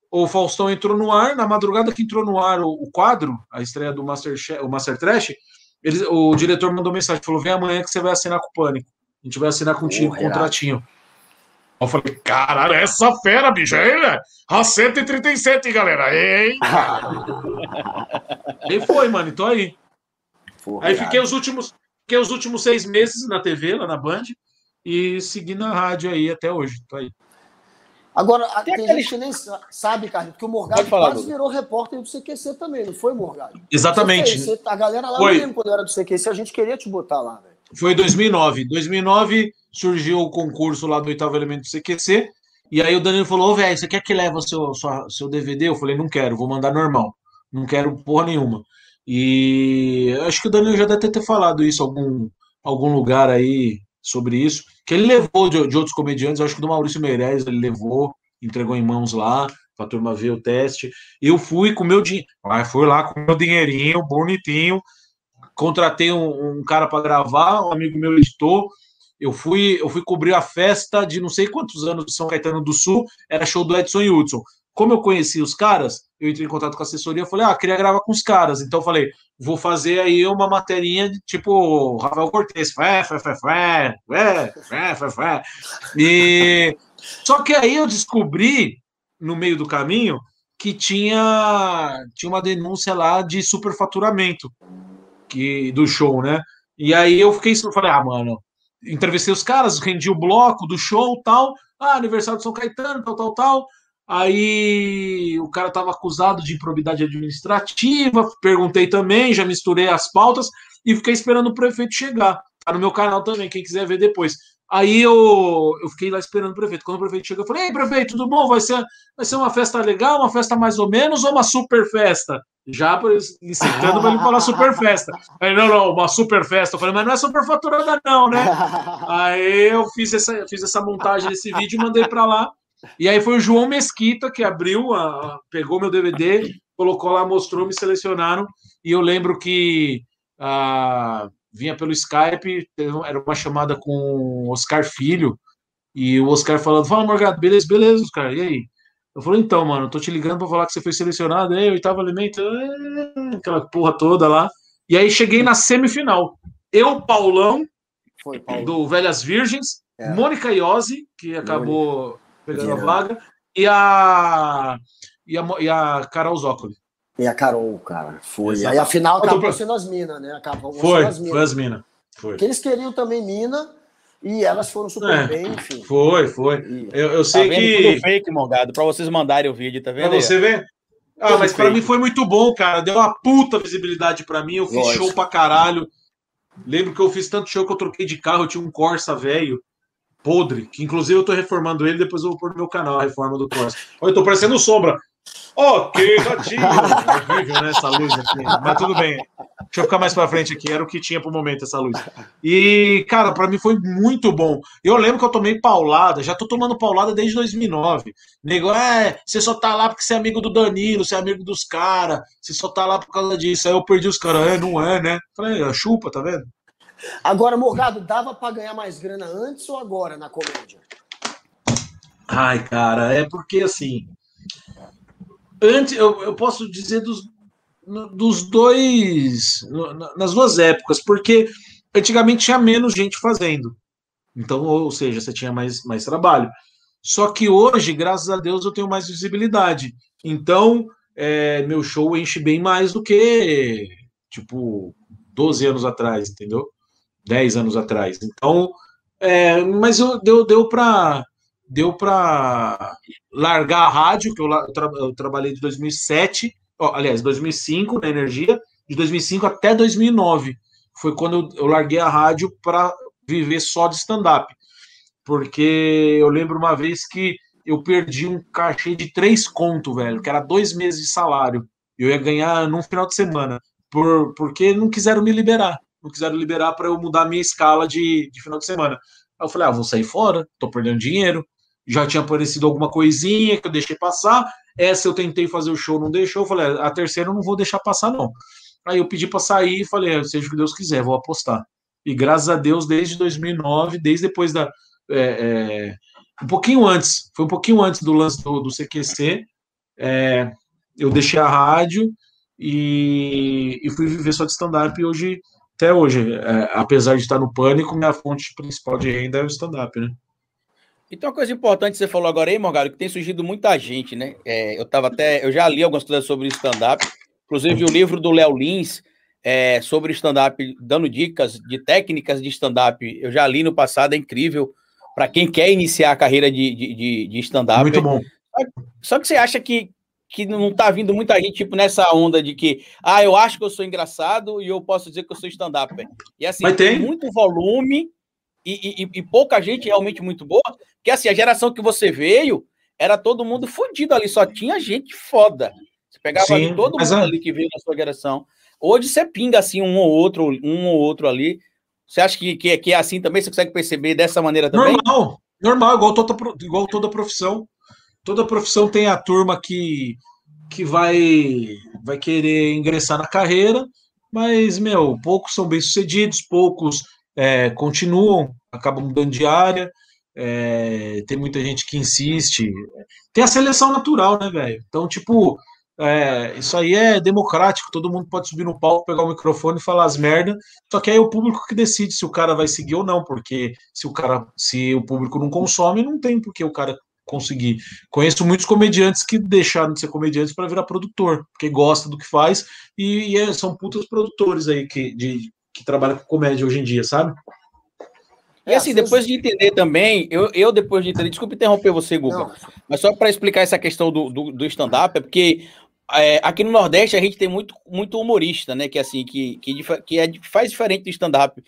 O Faustão entrou no ar, na madrugada que entrou no ar o, o quadro, a estreia do Masterchef, o Master Trash, eles, o diretor mandou mensagem, falou: vem amanhã que você vai assinar com o Pânico. A gente vai assinar contigo o Porra, contratinho. Eu falei, caralho, essa fera, bicho, aí, né? A 137, galera. Ei, e foi, mano, então aí. Porra, Aí fiquei os últimos, fiquei os últimos seis meses na TV, lá na Band, e segui na rádio aí até hoje. Tô aí. Agora, a- Tem tem, aquele- gente que nem sa- sabe, Carlos, porque o Morgado falar, quase virou repórter do CQC também, não foi, Morgado? Exatamente. Você a galera lá, Foi. eu lembro quando eu era do CQC, a gente queria te botar lá, velho. Foi 2009. 2009 surgiu o concurso lá do oitavo elemento do CQC. E aí o Danilo falou: velho, você quer que leve o seu, sua, seu DVD? Eu falei: não quero, vou mandar normal. Não quero porra nenhuma. E acho que o Danilo já deve ter falado isso em algum, algum lugar aí sobre isso. Que ele levou de, de outros comediantes, acho que do Maurício Meirelles ele levou, entregou em mãos lá para a turma ver o teste. Eu fui com meu dinheiro, fui lá com meu dinheirinho, bonitinho, contratei um, um cara para gravar, um amigo meu editou. Eu fui, eu fui cobrir a festa de não sei quantos anos de São Caetano do Sul, era show do Edson Hudson. Como eu conheci os caras, eu entrei em contato com a assessoria, falei, ah, queria gravar com os caras. Então falei, vou fazer aí uma materinha de tipo Rafael Cortez, fé, fé, fé, fé, fé, fé, fé. E só que aí eu descobri no meio do caminho que tinha tinha uma denúncia lá de superfaturamento que do show, né? E aí eu fiquei, eu falei, ah, mano, entrevistei os caras, rendi o bloco do show, tal, ah, aniversário de São Caetano, tal, tal, tal. Aí o cara estava acusado de improbidade administrativa, perguntei também, já misturei as pautas e fiquei esperando o prefeito chegar. Tá no meu canal também, quem quiser ver depois. Aí eu, eu fiquei lá esperando o prefeito. Quando o prefeito chegou, eu falei: Ei, prefeito, tudo bom? Vai ser, vai ser uma festa legal, uma festa mais ou menos ou uma super festa? Já licitando para ele falar super festa. Aí, não, não, uma super festa. Eu falei, mas não é super faturada, não, né? [LAUGHS] Aí eu fiz essa, fiz essa montagem desse vídeo e mandei para lá. E aí foi o João Mesquita que abriu, a, pegou meu DVD, colocou lá, mostrou, me selecionaram. E eu lembro que a, ah, vinha pelo Skype, era uma chamada com o Oscar Filho, e o Oscar falando: Fala, Morgado, beleza, beleza, Oscar, e aí? Eu falei, então, mano, tô te ligando para falar que você foi selecionado, aí, oitavo elemento, aquela porra toda lá. E aí cheguei na semifinal. Eu, Paulão, foi, Paulo. do Velhas Virgens, é. Mônica Iose, que acabou Pegando a vaga, e a, e a, e a Carol Zócoli. E a Carol, cara, foi. Exato. Aí a final acabou tô... sendo as minas, né? Acabou foi, as minas. foi as minas. Porque eles queriam também mina, e elas foram super é, bem, enfim. Foi, foi. Eu, eu sei tá que. Tudo fake, Morgado, para vocês mandarem o vídeo, tá vendo? Pra você ver. Ah, mas para mim foi muito bom, cara. Deu uma puta visibilidade para mim. Eu fiz Lógico. show pra caralho. Lembro que eu fiz tanto show que eu troquei de carro. Eu tinha um Corsa velho, podre, que inclusive eu tô reformando ele. Depois eu vou pôr no meu canal a reforma do Corsa. Olha, eu tô parecendo sombra. Ok, gatinho. É horrível, né, essa luz aqui. Mas tudo bem. Deixa eu ficar mais para frente aqui. Era o que tinha pro momento essa luz. E, cara, para mim foi muito bom. Eu lembro que eu tomei paulada. Já tô tomando paulada desde 2009. Nego, é, você só tá lá porque você é amigo do Danilo, você é amigo dos caras. Você só tá lá por causa disso. Aí eu perdi os caras. É, não é, né? Falei, é, chupa, tá vendo? Agora, Morgado, dava para ganhar mais grana antes ou agora na comédia? Ai, cara, é porque assim antes, eu, eu posso dizer dos, dos dois, nas duas épocas, porque antigamente tinha menos gente fazendo. Então, ou seja, você tinha mais, mais trabalho. Só que hoje, graças a Deus, eu tenho mais visibilidade. Então, é, meu show enche bem mais do que, tipo, 12 anos atrás, entendeu? 10 anos atrás. Então, é, mas eu, deu, deu para deu para largar a rádio, que eu, tra eu trabalhei de 2007, ó, aliás, 2005 na energia, de 2005 até 2009. Foi quando eu, eu larguei a rádio para viver só de stand-up. Porque eu lembro uma vez que eu perdi um cachê de três conto, velho, que era dois meses de salário. Eu ia ganhar num final de semana, por, porque não quiseram me liberar. Não quiseram liberar para eu mudar a minha escala de, de final de semana. Aí eu falei, ah, vou sair fora, tô perdendo dinheiro já tinha aparecido alguma coisinha que eu deixei passar. Essa eu tentei fazer o show, não deixou. Eu falei, a terceira eu não vou deixar passar, não. Aí eu pedi para sair e falei, é, seja o que Deus quiser, vou apostar. E graças a Deus, desde 2009, desde depois da. É, é, um pouquinho antes, foi um pouquinho antes do lance do, do CQC, é, eu deixei a rádio e, e, fui viver só de stand-up. E hoje, até hoje, é, apesar de estar no pânico, minha fonte principal de renda é o stand-up, né? Então, uma coisa importante que você falou agora aí, Morgado, que tem surgido muita gente, né? É, eu tava até, eu já li algumas coisas sobre stand-up, inclusive o livro do Léo Lins é, sobre stand-up, dando dicas de técnicas de stand-up. Eu já li no passado, é incrível para quem quer iniciar a carreira de, de, de stand-up. Muito bom. Só que você acha que que não tá vindo muita gente, tipo, nessa onda de que, ah, eu acho que eu sou engraçado e eu posso dizer que eu sou stand-up. E assim, Mas tem. tem muito volume e, e, e, pouca gente realmente muito boa, porque assim, a geração que você veio era todo mundo fodido ali, só tinha gente foda. Você pegava Sim, ali todo mundo é... ali que veio na sua geração. Hoje você pinga assim um ou outro, um ou outro ali. Você acha que, que, que é assim também? Você consegue perceber dessa maneira também? Normal, normal, igual toda, igual toda profissão. Toda profissão tem a turma que, que vai, vai querer ingressar na carreira, mas, meu, poucos são bem-sucedidos, poucos é, continuam, acabam mudando de área. É, tem muita gente que insiste. Tem a seleção natural, né, velho? Então, tipo, é, isso aí é democrático, todo mundo pode subir no palco, pegar o microfone e falar as merdas, só que aí é o público que decide se o cara vai seguir ou não, porque se o cara, se o público não consome, não tem porque o cara conseguir. Conheço muitos comediantes que deixaram de ser comediantes para virar produtor, porque gosta do que faz e, e é, são putas produtores aí que, de, que trabalham com comédia hoje em dia, sabe? E assim, depois de entender também, eu, eu depois de entender, desculpa interromper você, Guga, Não. mas só para explicar essa questão do, do, do stand-up, é porque é, aqui no Nordeste a gente tem muito, muito humorista, né? Que assim, que, que, que é, faz diferente do stand-up.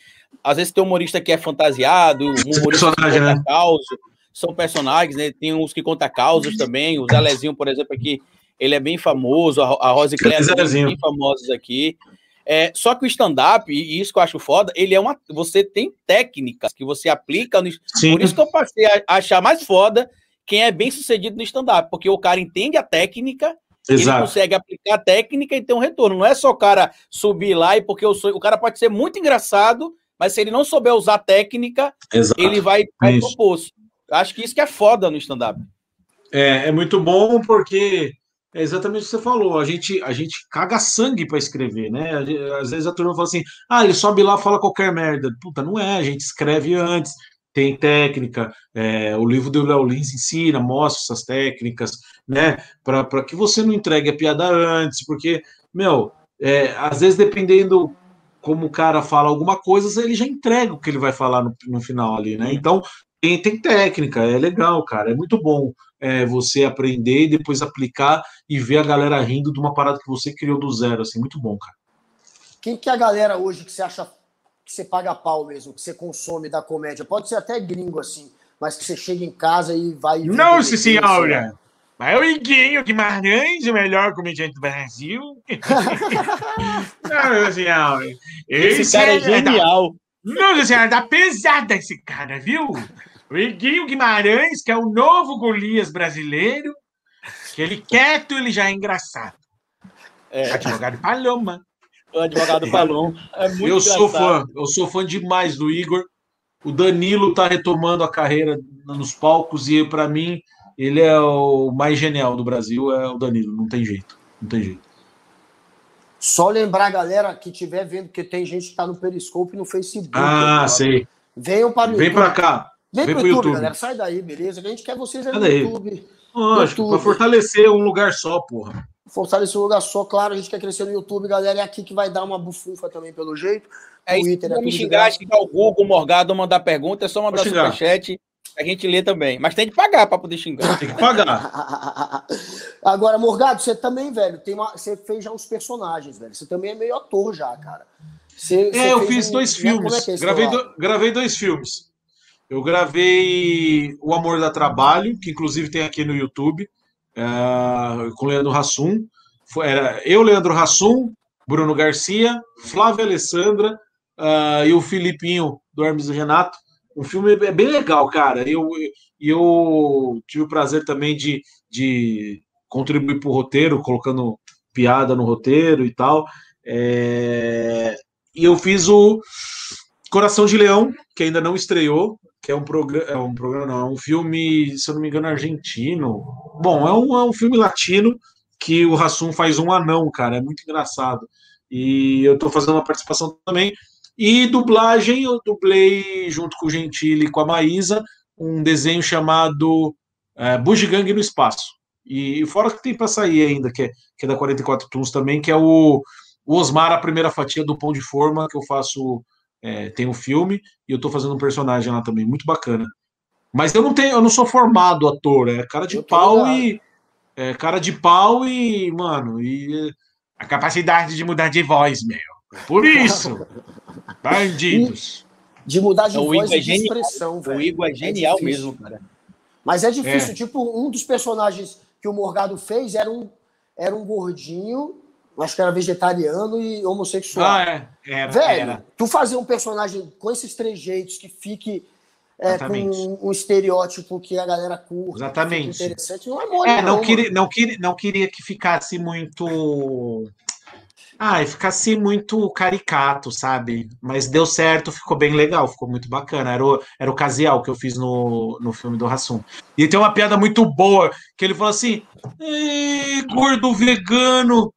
Às vezes tem humorista que é fantasiado, um humorista que conta né? causa, são personagens, né? Tem uns que conta causas também. O Zelezinho, por exemplo, aqui, ele é bem famoso, a, a Rose Claire é bem famosos aqui. É, só que o stand-up, e isso que eu acho foda, ele é uma. Você tem técnicas que você aplica no. Sim. Por isso que eu passei a achar mais foda quem é bem sucedido no stand-up, porque o cara entende a técnica, Exato. ele consegue aplicar a técnica e ter um retorno. Não é só o cara subir lá e porque eu sou. O cara pode ser muito engraçado, mas se ele não souber usar a técnica, Exato. ele vai, vai pro poço. Acho que isso que é foda no stand-up. É, é muito bom porque é exatamente o que você falou. A gente, a gente caga sangue para escrever, né? Às vezes a turma fala assim: ah, ele sobe lá fala qualquer merda. Puta, não é. A gente escreve antes, tem técnica. É, o livro do Léo Lins ensina, mostra essas técnicas, né? Para que você não entregue a piada antes, porque, meu, é, às vezes dependendo como o cara fala alguma coisa, ele já entrega o que ele vai falar no, no final ali, né? Então, tem, tem técnica, é legal, cara, é muito bom é, você aprender e depois aplicar e ver a galera rindo de uma parada que você criou do zero, assim, muito bom, cara. Quem que é a galera hoje que você acha que você paga pau mesmo, que você consome da comédia? Pode ser até gringo, assim, mas que você chega em casa e vai... Nossa senhora! Mas é o Iguinho Guimarães, o melhor comediante do Brasil. [LAUGHS] Nossa senhora! Esse, esse cara é, é genial! Nossa senhora, tá pesada esse cara, viu? O Iguinho Guimarães, que é o novo Golias brasileiro, que ele [LAUGHS] quieto, ele já é engraçado. É. Advogado Paloma. O advogado Paloma. É muito eu engraçado. sou fã, eu sou fã demais do Igor. O Danilo tá retomando a carreira nos palcos e para mim ele é o mais genial do Brasil, é o Danilo, não tem jeito, não tem jeito. Só lembrar a galera que estiver vendo que tem gente que está no Periscope e no Facebook. Ah, sei. Venham para o Vem para cá. Vem, Vem pro, YouTube, YouTube, galera. Sai daí, beleza? A gente quer vocês aí no. YouTube. Lógico, para fortalecer um lugar só, porra. Fortalecer um lugar só, claro, a gente quer crescer no YouTube, galera. É aqui que vai dar uma bufunfa também, pelo jeito. É Twitter, isso, é me xingar, xingar o Google, Morgado, mandar pergunta, é só mandar superchat. A gente lê também. Mas tem que pagar para poder xingar. Tem que pagar. [LAUGHS] Agora, Morgado, você também, velho, tem uma, você fez já uns personagens, velho. Você também é meio ator já, cara. Você, é, você eu fiz um, dois filmes. É é gravei, do, gravei dois filmes. Eu gravei O Amor da Trabalho, que inclusive tem aqui no YouTube, é, com Leandro Hassum. Foi, era eu, Leandro Hassum, Bruno Garcia, Flávia Alessandra uh, e o Filipinho do Hermes e Renato. Um filme é bem legal, cara. Eu, eu tive o prazer também de, de contribuir para o roteiro, colocando piada no roteiro e tal. É... E eu fiz o Coração de Leão, que ainda não estreou, que é um programa, é um programa, não, é um filme, se eu não me engano, argentino. Bom, é um, é um filme latino que o Rassum faz um anão, cara, é muito engraçado. E eu estou fazendo uma participação também. E dublagem, eu dublei junto com o Gentili e com a Maísa um desenho chamado é, Bugigangue no Espaço. E fora que tem para sair ainda, que é, que é da 44 Tunes também, que é o, o Osmar, a primeira fatia do Pão de Forma, que eu faço é, tem um filme e eu tô fazendo um personagem lá também, muito bacana. Mas eu não tenho, eu não sou formado ator, é cara de pau e É, cara de pau e, mano, e a capacidade de mudar de voz, meu. Por isso. [LAUGHS] Bandidos. De mudar de O voz Igor é e de genial. expressão, velho. O Igor é genial difícil. mesmo, cara. Mas é difícil, É. tipo, um dos personagens que o Morgado fez era um, era um gordinho, acho que era vegetariano e homossexual. Ah, é. Era, Velho, era. tu fazer um personagem com esses trejeitos que fique é, com um, um estereótipo que a galera curta, que Exatamente. fique interessante, não é mole, É, não, não, queria, não, queria, não queria que ficasse muito. Ah, ficasse muito caricato, sabe? Mas deu certo, ficou bem legal, ficou muito bacana. Era o, era o Casial que eu fiz no, no filme do Rassum. E tem uma piada muito boa, que ele falou assim: "Ê, gordo vegano.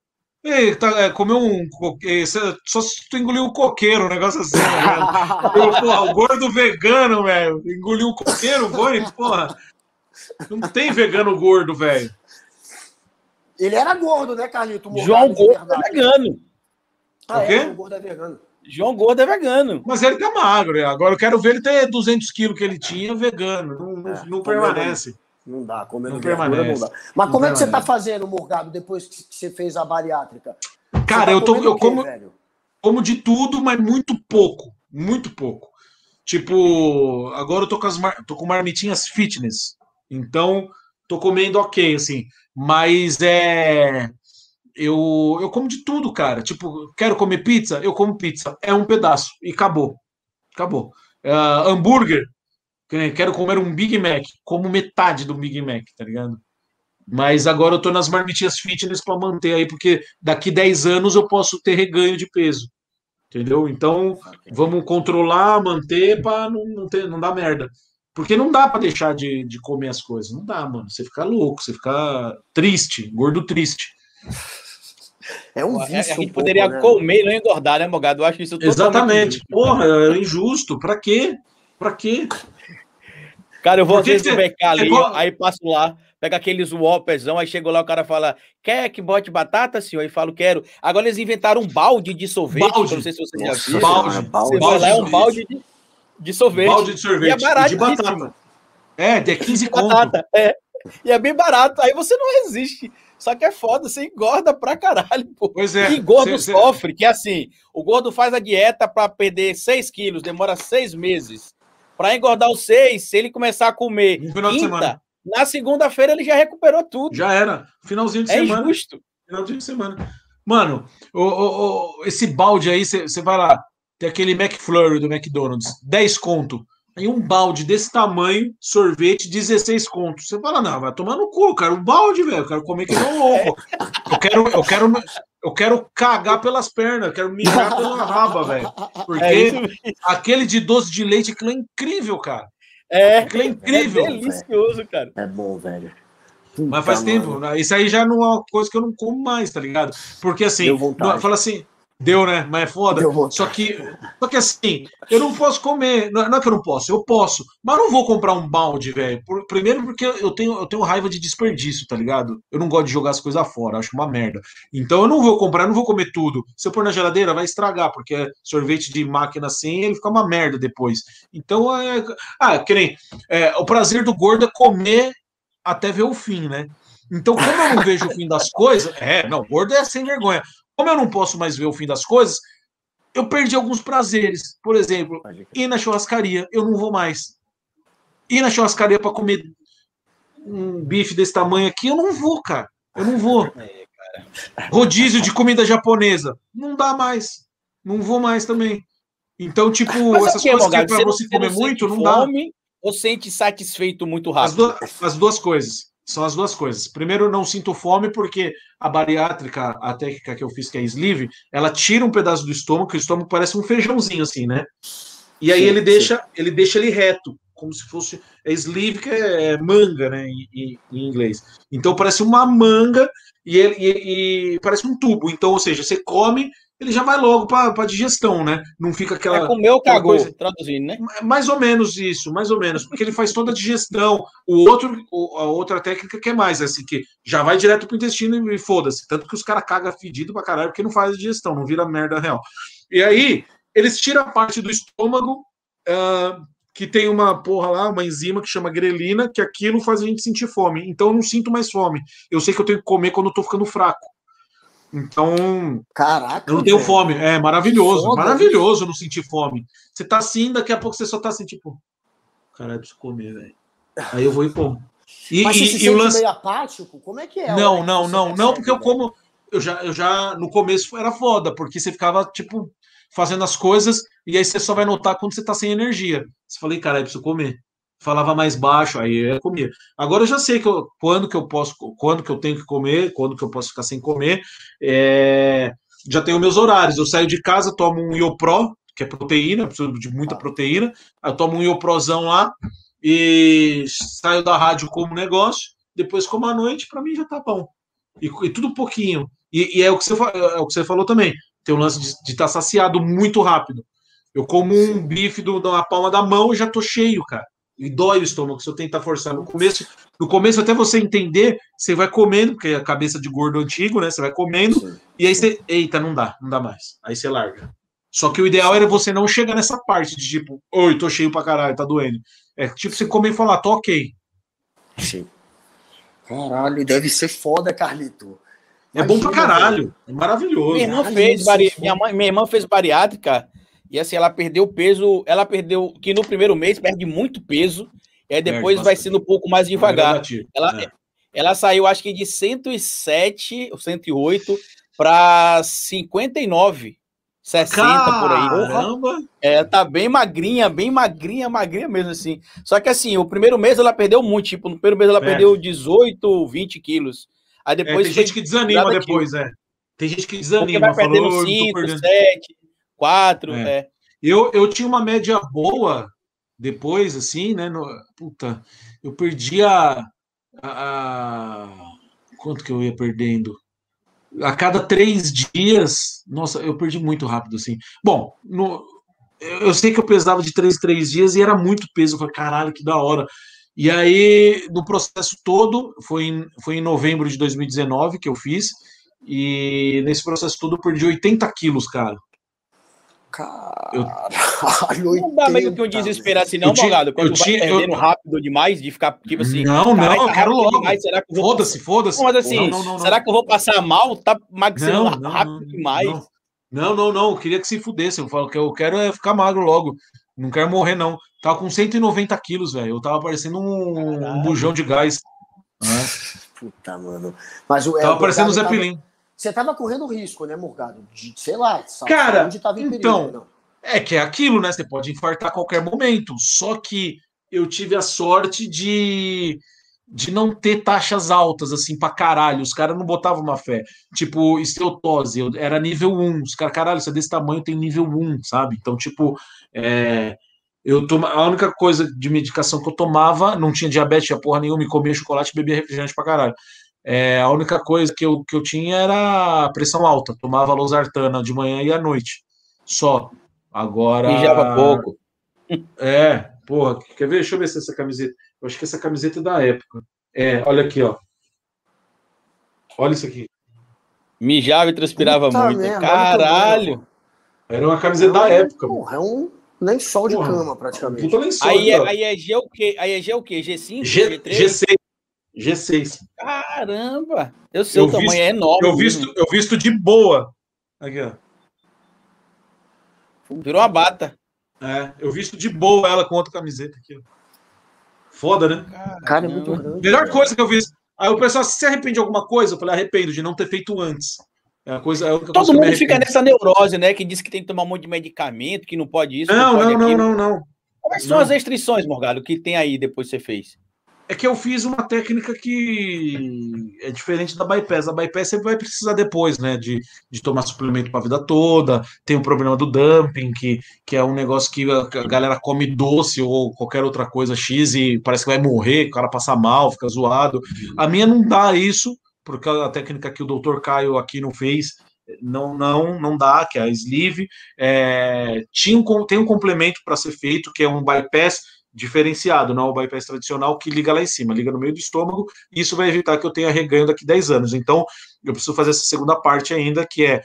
Ei, tá, é, comeu um. é, cê- Só se tu engoliu um coqueiro, um negócio assim, né? [LAUGHS] Eu, porra, o gordo vegano, velho. Engoliu um coqueiro, foi? Porra. Não tem vegano gordo, velho. Ele era gordo, né, Carlito? Morgado, João Gordo é vegano. Ah, O quê? é, João Gordo é vegano. João Gordo é vegano. Mas ele tá magro, né? Agora eu quero ver ele ter 200 quilos que ele tinha vegano. Não, É, não comeu permanece. Não dá, comendo Não verdura não dá. Mas Não como é que você tá permanece. fazendo, Morgado, depois que você fez a bariátrica? Cara, tá eu, tô, eu quê, como, velho? como de tudo, mas muito pouco. Muito pouco. Tipo, agora eu tô com, as mar- tô com marmitinhas fitness. Então, tô comendo ok, assim. Mas é. Eu, eu como de tudo, cara. Tipo, quero comer pizza? Eu como pizza. É um pedaço. E acabou. Acabou. Ah, hambúrguer? Quero comer um Big Mac. Como metade do Big Mac, tá ligado? Mas agora eu tô nas marmitinhas fitness para manter aí, porque daqui 10 anos eu posso ter reganho de peso. Entendeu? Então, vamos controlar, manter para não, não, ter, não dar merda. Porque não dá para deixar de, de comer as coisas. Não dá, mano. Você fica louco, você fica triste, gordo triste. É um A, a vício. um gente pouco, poderia né? comer e não engordar, né, Morgado? Eu acho isso totalmente Exatamente. injusto. Porra, é injusto. Pra quê? Pra quê? Cara, eu vou às que vezes no BK ali, é igual- aí passo lá, pega aqueles Whopperzão, aí chego lá, o cara fala, quer que bote batata, senhor? Aí falo, quero. Agora eles inventaram um balde de sorvete, Balde. que eu não sei se você Nossa já viu. balde. Você balde. lá, é um de balde de, de sorvete. Balde de sorvete. E é E de batata. É, de 15 de conto. batata, é. E é bem barato, aí você não resiste. Só que é foda, você engorda pra caralho, pô. Pois é. E gordo Cê- cê- sofre, que é assim, o gordo faz a dieta para perder 6 quilos, demora seis meses. Para engordar os 6, se ele começar a comer No final de semana. na segunda-feira ele já recuperou tudo. Já era. Finalzinho de é semana. injusto. Finalzinho de semana. Mano, o, o- o- esse balde aí, você vai lá, tem aquele McFlurry do McDonald's, 10 conto. Aí um balde desse tamanho, sorvete, 16 conto. Você fala, não, vai tomar no cu, cara. Um balde, velho. Eu quero comer que um louco. Eu quero, eu quero, eu quero cagar pelas pernas, eu quero mirar [LAUGHS] pela raba, velho. Porque É aquele de doce de leite, aquilo é incrível, cara. É, Aquilo é incrível. é delicioso, cara. É bom, velho. Mas faz tempo. mano. né? Isso aí já não é uma coisa que eu não como mais, tá ligado? Porque assim, não, fala assim, deu, né? Mas é foda. Só que, só que assim, eu não posso comer. Não não é que eu não posso, eu posso. Mas não vou comprar um balde, velho. Por- Primeiro porque eu tenho, eu tenho raiva de desperdício, tá ligado? Eu não gosto de jogar as coisas fora, acho uma merda. Então eu não vou comprar, eu não vou comer tudo. Se eu pôr na geladeira, vai estragar, porque é sorvete de máquina assim, ele fica uma merda depois. Então é. Ah, que nem. é, o prazer do gordo é comer até ver o fim, né? Então, como eu não vejo o fim das coisas, é, não, gordo é sem vergonha. Como eu não posso mais ver o fim das coisas, eu perdi alguns prazeres. Por exemplo, ir na churrascaria, eu não vou mais. Ir na churrascaria para comer um bife desse tamanho aqui, eu não vou, cara. Eu não vou. [LAUGHS] Rodízio de comida japonesa, não dá mais. Não vou mais também. Então, tipo, Mas é essas o quê, coisas que é Morgado? não- você não comer muito, não dá. fome Ou sente satisfeito muito As, rápido? duas- as duas coisas. São as duas coisas. Primeiro, não sinto fome, porque a bariátrica, a técnica que eu fiz, que é sleeve, ela tira um pedaço do estômago, que o estômago parece um feijãozinho, assim, né? E aí Sim, ele sim. deixa, ele deixa ele reto, como se fosse. É sleeve, que é manga, né? Em, em- em inglês. Então parece uma manga e, ele, e- e parece um tubo. Então, ou seja, você come, ele já vai logo para a digestão, né? Não fica aquela. É aquela cagou, coisa- traduzindo, né? mais ou menos isso, mais ou menos, porque ele faz toda a digestão. O outro, a outra técnica que é mais, assim, que já vai direto pro intestino e foda-se. Tanto que os caras cagam fedido pra caralho, porque não faz a digestão, não vira merda real. E aí, eles tiram a parte do estômago, ah, que tem uma porra lá, uma enzima que chama grelina, que aquilo faz a gente sentir fome. Então eu não sinto mais fome. Eu sei que eu tenho que comer quando eu tô ficando fraco. Então. Caraca. Eu não tenho fome. É maravilhoso. Foda maravilhoso não sentir fome. Você tá assim, daqui a pouco você só tá assim, tipo. Caralho, preciso comer, velho. Aí eu vou e como. E, Mas e, se e lance... meio apático? Como é que é? Não, não, não, não, porque eu como. Eu já, eu já. No começo era foda, porque você ficava, tipo, fazendo as coisas, e aí você só vai notar quando você tá sem energia. Você falei, cara, eu preciso comer. Falava mais baixo, aí eu comia. Agora eu já sei que eu, quando que eu posso, quando que eu tenho que comer, quando que eu posso ficar sem comer. É, já tenho meus horários. Eu saio de casa, tomo um Iopro, que é proteína, preciso de muita proteína. Eu tomo um Ioprozão lá e saio da rádio como negócio. Depois, como à noite, para mim já tá bom. E, e tudo pouquinho. E, e, é, o que você, é o que você falou também tem o lance de estar tá saciado muito rápido. Eu como um bife do, na palma da mão e já tô cheio, cara. E dói o estômago se eu tentar forçar. No começo, no começo, até você entender, você vai comendo, porque é a cabeça de gordo antigo, né? Você vai comendo, sim, e aí você. Eita, não dá, não dá mais. Aí você larga. Só que o ideal era você não chegar nessa parte de tipo, oi, tô cheio pra caralho, tá doendo. É tipo você comer e falar, tô ok. Sim. Caralho, deve ser foda, Carlito. É bom pra caralho. É maravilhoso. Minha irmã, fez, bari... minha, mãe, minha irmã fez bariátrica e assim, ela perdeu peso. Ela perdeu. Que no primeiro mês perde muito peso. E aí depois vai sendo um pouco mais devagar. Ela, é. ela saiu, acho que de 107 ou 108 para 59. 60 Caramba. por aí. Caramba! É, tá bem magrinha, bem magrinha, magrinha mesmo assim. Só que assim, o primeiro mês ela perdeu muito, tipo, no primeiro mês ela é. perdeu 18, 20 quilos. Aí depois é, tem gente que desanima depois, é. Tem gente que desanima. vai perdendo 5, 7, 4, é. Eu, eu tinha uma média boa depois, assim, né? No, puta, eu perdi a, a, a, Quanto que eu ia perdendo? A cada três dias. Nossa, eu perdi muito rápido, assim. Bom, no, eu sei que eu pesava de três, três dias e era muito peso. Eu falei, caralho, que da hora. E aí, no processo todo, foi em, foi em novembro de 2019 que eu fiz, e nesse processo todo eu perdi 80 quilos, cara. Caralho, não dá meio que um desespero assim, não, Morgado? Quando eu vai perdendo eu... rápido demais, de ficar, tipo assim... Não, não, eu tá quero logo. Foda-se, foda-se. Mas assim, não, não, será que eu vou passar mal? Tá maximando rápido demais? Não, não, não, eu queria que se fudesse. Eu falo que eu quero é ficar magro logo. Não quero morrer, não. Tava com 190 quilos, velho. Eu tava parecendo um, um bujão de gás. Né? [LAUGHS] Puta, mano. Mas o, é, tava parecendo o Zé Pilim. Você tava correndo risco, né, Morgado? De, sei lá, Cara, tava em então, perigo, não. é que é aquilo, né? Você pode infartar a qualquer momento. Só que eu tive a sorte de de não ter taxas altas, assim, pra caralho. Os caras não botavam uma fé. Tipo, esteotose, eu, era nível 1. Os caras, caralho, você é desse tamanho, tem nível 1, sabe? Então, tipo, é, eu toma, a única coisa de medicação que eu tomava, não tinha diabetes, tinha porra nenhuma, me comia chocolate e bebia refrigerante pra caralho. É, a única coisa que eu, que eu tinha era pressão alta. Tomava losartana de manhã e à noite. Só. Agora. Mijava pouco. [LAUGHS] É, porra, quer ver? Deixa eu ver se essa camiseta. Eu acho que essa camiseta é da época. É, olha aqui, ó. Olha isso aqui. Mijava e transpirava Puta muito. Merda, Caralho! Era uma camiseta é da época. Porra, é um lençol de cama, praticamente. Puta lençol, aí, é, aí é G o quê? Aí é G o quê? G5? G, G3? G6. G6. Caramba! Eu sei, eu o tamanho visto, é enorme. Eu visto, eu visto de boa. Aqui, ó. Virou uma bata. É, eu visto de boa ela com outra camiseta aqui, ó. Foda, né? Cara, é muito grande. Melhor coisa que eu fiz. Aí o pessoal se arrepende de alguma coisa, eu falei, arrependo de não ter feito antes. É a coisa, é a Todo mundo fica nessa neurose, né? Que diz que tem que tomar um monte de medicamento, que não pode isso. Não, não, pode não, não, não, não. Quais são as restrições, Morgado, que tem aí depois que você fez? É que eu fiz uma técnica que é diferente da bypass. A bypass você vai precisar depois, né? De, de tomar suplemento para a vida toda. Tem o problema do dumping, que, que é um negócio que a, galera come doce ou qualquer outra coisa X e parece que vai morrer, o cara passa mal, fica zoado. A minha não dá isso, porque a técnica que o doutor Caio aqui não fez não não não dá, que é a sleeve. É, tinha um, tem um complemento para ser feito, que é um bypass diferenciado, não o bypass tradicional que liga lá em cima, liga no meio do estômago, e isso vai evitar que eu tenha reganho daqui 10 anos. Então, eu preciso fazer essa segunda parte ainda, que é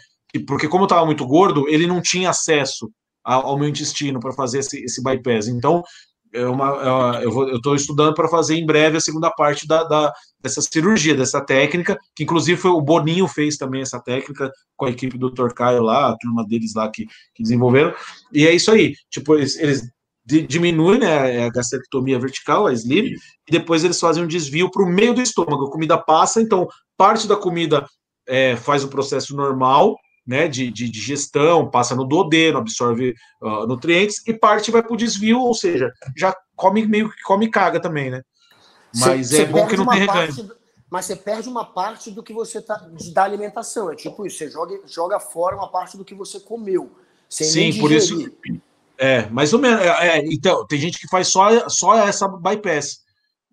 porque como eu estava muito gordo, ele não tinha acesso ao meu intestino para fazer esse, esse bypass. Então, é uma, é eu estou estudando para fazer em breve a segunda parte da, da, dessa cirurgia, dessa técnica, que inclusive foi o Boninho fez também essa técnica com a equipe do Dr. Caio lá, a turma deles lá que, que desenvolveram. E é isso aí, tipo, eles, eles diminuem né, a gastrectomia vertical, a sleeve, e depois eles fazem um desvio para o meio do estômago. A comida passa, então parte da comida é, faz o processo normal, né, de, de digestão, passa no duodeno, absorve uh, nutrientes, e parte vai para o desvio, ou seja, já come meio que come caga também, né? Mas cê, é cê bom que não tem reganho. Mas você perde uma parte do que você tá da alimentação. É tipo isso, você joga, joga fora uma parte do que você comeu. Sim, por isso. É, mais ou menos. É, é, então, tem gente que faz só, só essa bypass.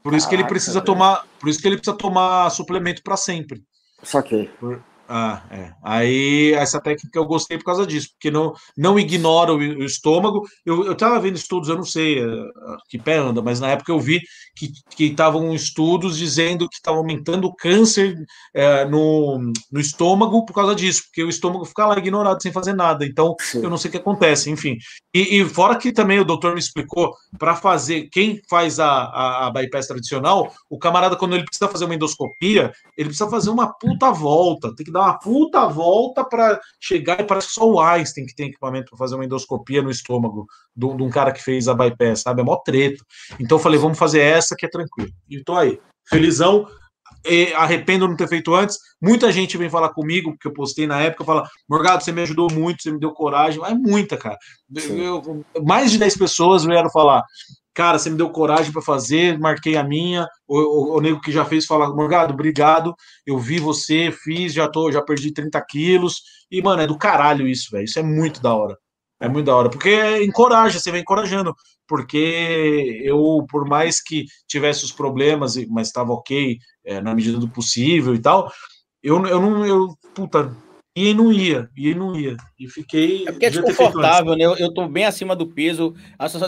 Por Caraca, isso que ele precisa tomar. Por isso que ele precisa tomar suplemento para sempre. Saquei. Por, ah, é. Aí essa técnica eu gostei por causa disso, porque não, não ignora o, o estômago. Eu, eu tava vendo estudos, eu não sei uh, que pé anda, mas na época eu vi que estavam estudos dizendo que estava aumentando o câncer uh, no, no estômago por causa disso, porque o estômago fica lá ignorado sem fazer nada. Então, Sim. eu não sei o que acontece, enfim. E, e fora que também o doutor me explicou, para fazer, quem faz a, a, a bypass tradicional, o camarada, quando ele precisa fazer uma endoscopia, ele precisa fazer uma puta volta, tem que dar uma puta volta para chegar, e parece que só o Einstein que tem equipamento para fazer uma endoscopia no estômago de um cara que fez a bypass, sabe? É mó treta. Então eu falei, vamos fazer essa que é tranquilo. E tô aí, felizão. E arrependo de não ter feito antes. Muita gente vem falar comigo, porque eu postei na época, fala: Morgado, você me ajudou muito, você me deu coragem. É muita, cara. Eu, mais de 10 pessoas vieram falar: cara, você me deu coragem para fazer, marquei a minha. O, o, o, nego que já fez fala, Morgado, obrigado. Eu vi você, fiz, já tô, já perdi 30 quilos. E, mano, é do caralho isso, velho. Isso é muito da hora. É muito da hora, porque encoraja, você vem encorajando. Porque eu, por mais que tivesse os problemas, mas estava ok é, na medida do possível e tal, eu, eu não, eu, puta, e não ia, e não ia. E fiquei. É porque é desconfortável, né? Eu, eu tô bem acima do peso,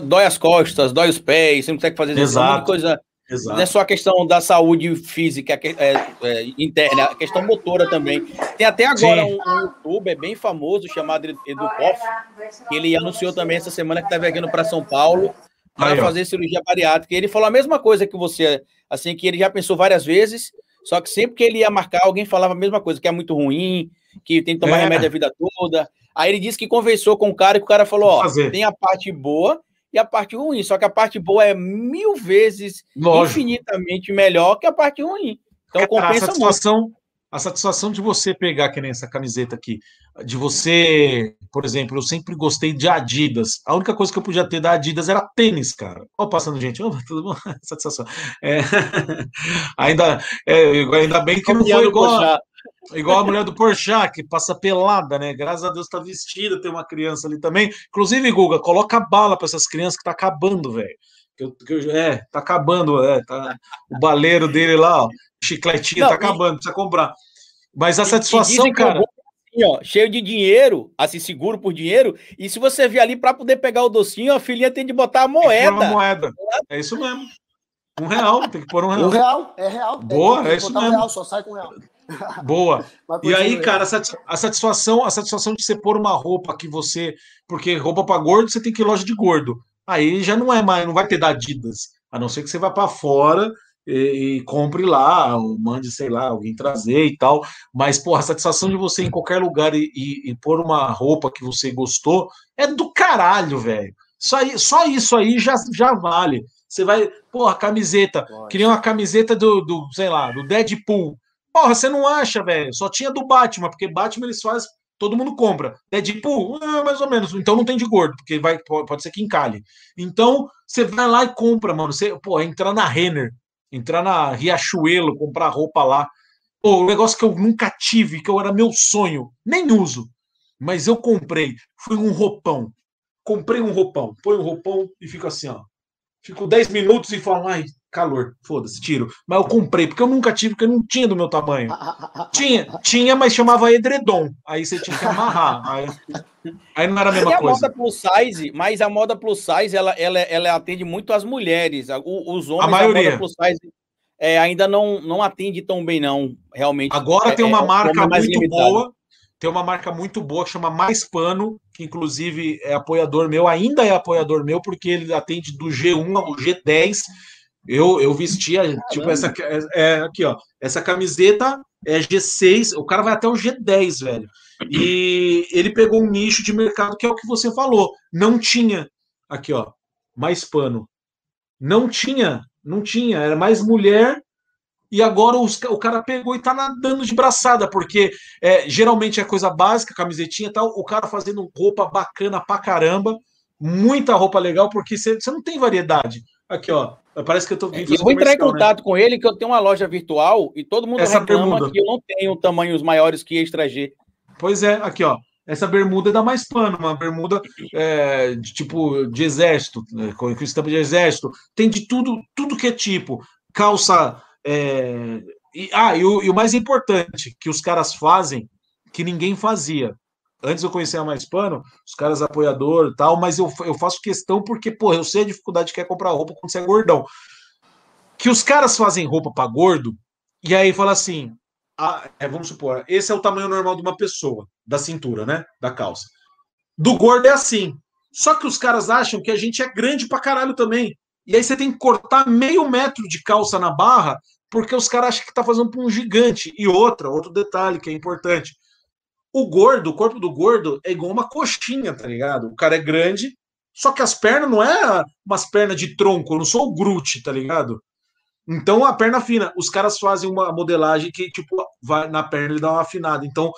dói as costas, dói os pés, você não consegue fazer Exato. coisa. Exato. Não é só a questão da saúde física é, é, interna, a questão motora também. Tem até agora um, um, youtuber bem famoso chamado Edu Koff, que ele anunciou também essa semana que está viajando para São Paulo para fazer cirurgia bariátrica. E ele falou a mesma coisa que você, assim, que ele já pensou várias vezes, só que sempre que ele ia marcar, alguém falava a mesma coisa, que é muito ruim, que tem que tomar é. remédio a vida toda. Aí ele disse que conversou com o cara e o cara falou: ó, tem a parte boa e a parte ruim. Só que a parte boa é mil vezes, Lógico. infinitamente melhor que a parte ruim. Então cara, compensa a satisfação, muito. A satisfação de você pegar, que nem essa camiseta aqui, de você, por exemplo, eu sempre gostei de Adidas. A única coisa que eu podia ter da Adidas era tênis, cara. Ó, passando gente, oh, [LAUGHS] tudo bom? Satisfação. É, [LAUGHS] ainda, é, ainda bem que não foi igual. Igual a mulher do Porchat, que passa pelada, né? Graças a Deus tá vestida, tem uma criança ali também. Inclusive, Guga, coloca bala para essas crianças que tá acabando, velho. É, tá acabando, é, tá o baleiro dele lá, ó, chicletinho, Não, tá acabando, precisa comprar. Mas a satisfação, cara. Assim, ó, cheio de dinheiro, assim, seguro por dinheiro, e se você vir ali para poder pegar o docinho, a filhinha tem de botar a moeda. Uma moeda. É isso mesmo. Um real, tem que pôr um real. Um real, é real. Boa, é isso mesmo. Um real, só sai com um real. Boa. [LAUGHS] E aí, cara, a satisfação, a satisfação de você pôr uma roupa que você. Porque roupa para gordo, você tem que ir loja de gordo. Aí já não é mais, não vai ter da Adidas. A não ser que você vá para fora e, e, compre lá, ou mande, sei lá, alguém trazer e tal. Mas, porra, a satisfação de você ir em qualquer lugar e, e, e pôr uma roupa que você gostou é do caralho, velho. Só, só isso aí já, já vale. Você vai, porra, camiseta. Queria uma camiseta do, do, sei lá, do Deadpool. Porra, você não acha, velho? Só tinha do Batman, porque Batman eles fazem, todo mundo compra. Deadpool, é, mais ou menos. Então não tem de gordo, porque vai, pode ser que encalhe. Então você vai lá e compra, mano. Você, pô, entrar na Renner, entrar na Riachuelo, comprar roupa lá. Pô, um negócio que eu nunca tive, que eu era meu sonho, nem uso, mas eu comprei. Foi um roupão. Comprei um roupão, põe um roupão e fica assim, ó. Fico 10 minutos e falo, ai, calor, foda-se, tiro. Mas eu comprei, porque eu nunca tive, porque não tinha do meu tamanho. tinha, tinha, mas chamava edredom. Aí você tinha que amarrar. Aí, aí não era a mesma e coisa. a moda plus size, mas a moda plus size, ela, ela, ela atende muito as mulheres. Os homens, a maioria. A plus size é, ainda não, não atende tão bem, não, realmente. Agora é, tem uma é, marca muito limitado. boa. tem uma marca muito boa que chama Mais Pano, que inclusive é apoiador meu, ainda é apoiador meu, porque ele atende do G1 ao G10. Eu, eu vestia, Caramba. tipo, essa. É, aqui, ó. Essa camiseta é G6, o cara vai até o G10, velho. E ele pegou um nicho de mercado que é o que você falou. Não tinha. Aqui, ó. Mais pano. Não tinha. Não tinha. Era mais mulher e agora os, o cara pegou e tá nadando de braçada, porque é, geralmente é coisa básica, camisetinha e tal, o cara fazendo roupa bacana pra caramba, muita roupa legal, porque você não tem variedade. Aqui, ó, parece que eu tô vindo. Eu vou entrar em né? contato né? com ele, que eu tenho uma loja virtual e todo mundo Essa reclama bermuda. que eu não tenho tamanhos maiores que extra G. Pois é, aqui, ó. Essa bermuda dá mais pano, uma bermuda é, de tipo de exército, né, com estampa de exército. Tem de tudo, tudo que é tipo. Calça é, e, ah, e o, e o, mais importante que os caras fazem, que ninguém fazia. Antes eu conhecia mais pano, os caras apoiador tal, mas eu, eu faço questão porque, pô, eu sei a dificuldade que é comprar roupa quando você é gordão. Que os caras fazem roupa para gordo, e aí fala assim: ah, é, vamos supor, esse é o tamanho normal de uma pessoa, da cintura, né? Da calça. Do gordo é assim. Só que os caras acham que a gente é grande pra caralho também. E aí você tem que cortar meio metro de calça na barra, porque os caras acham que tá fazendo para um gigante. E outra, outro detalhe que é importante. O gordo, o corpo do gordo é igual uma coxinha, tá ligado? O cara é grande, só que as pernas não é umas pernas de tronco, eu não sou o Groot, tá ligado? Então a perna fina, os caras fazem uma modelagem que tipo vai na perna ele dá uma afinada. Então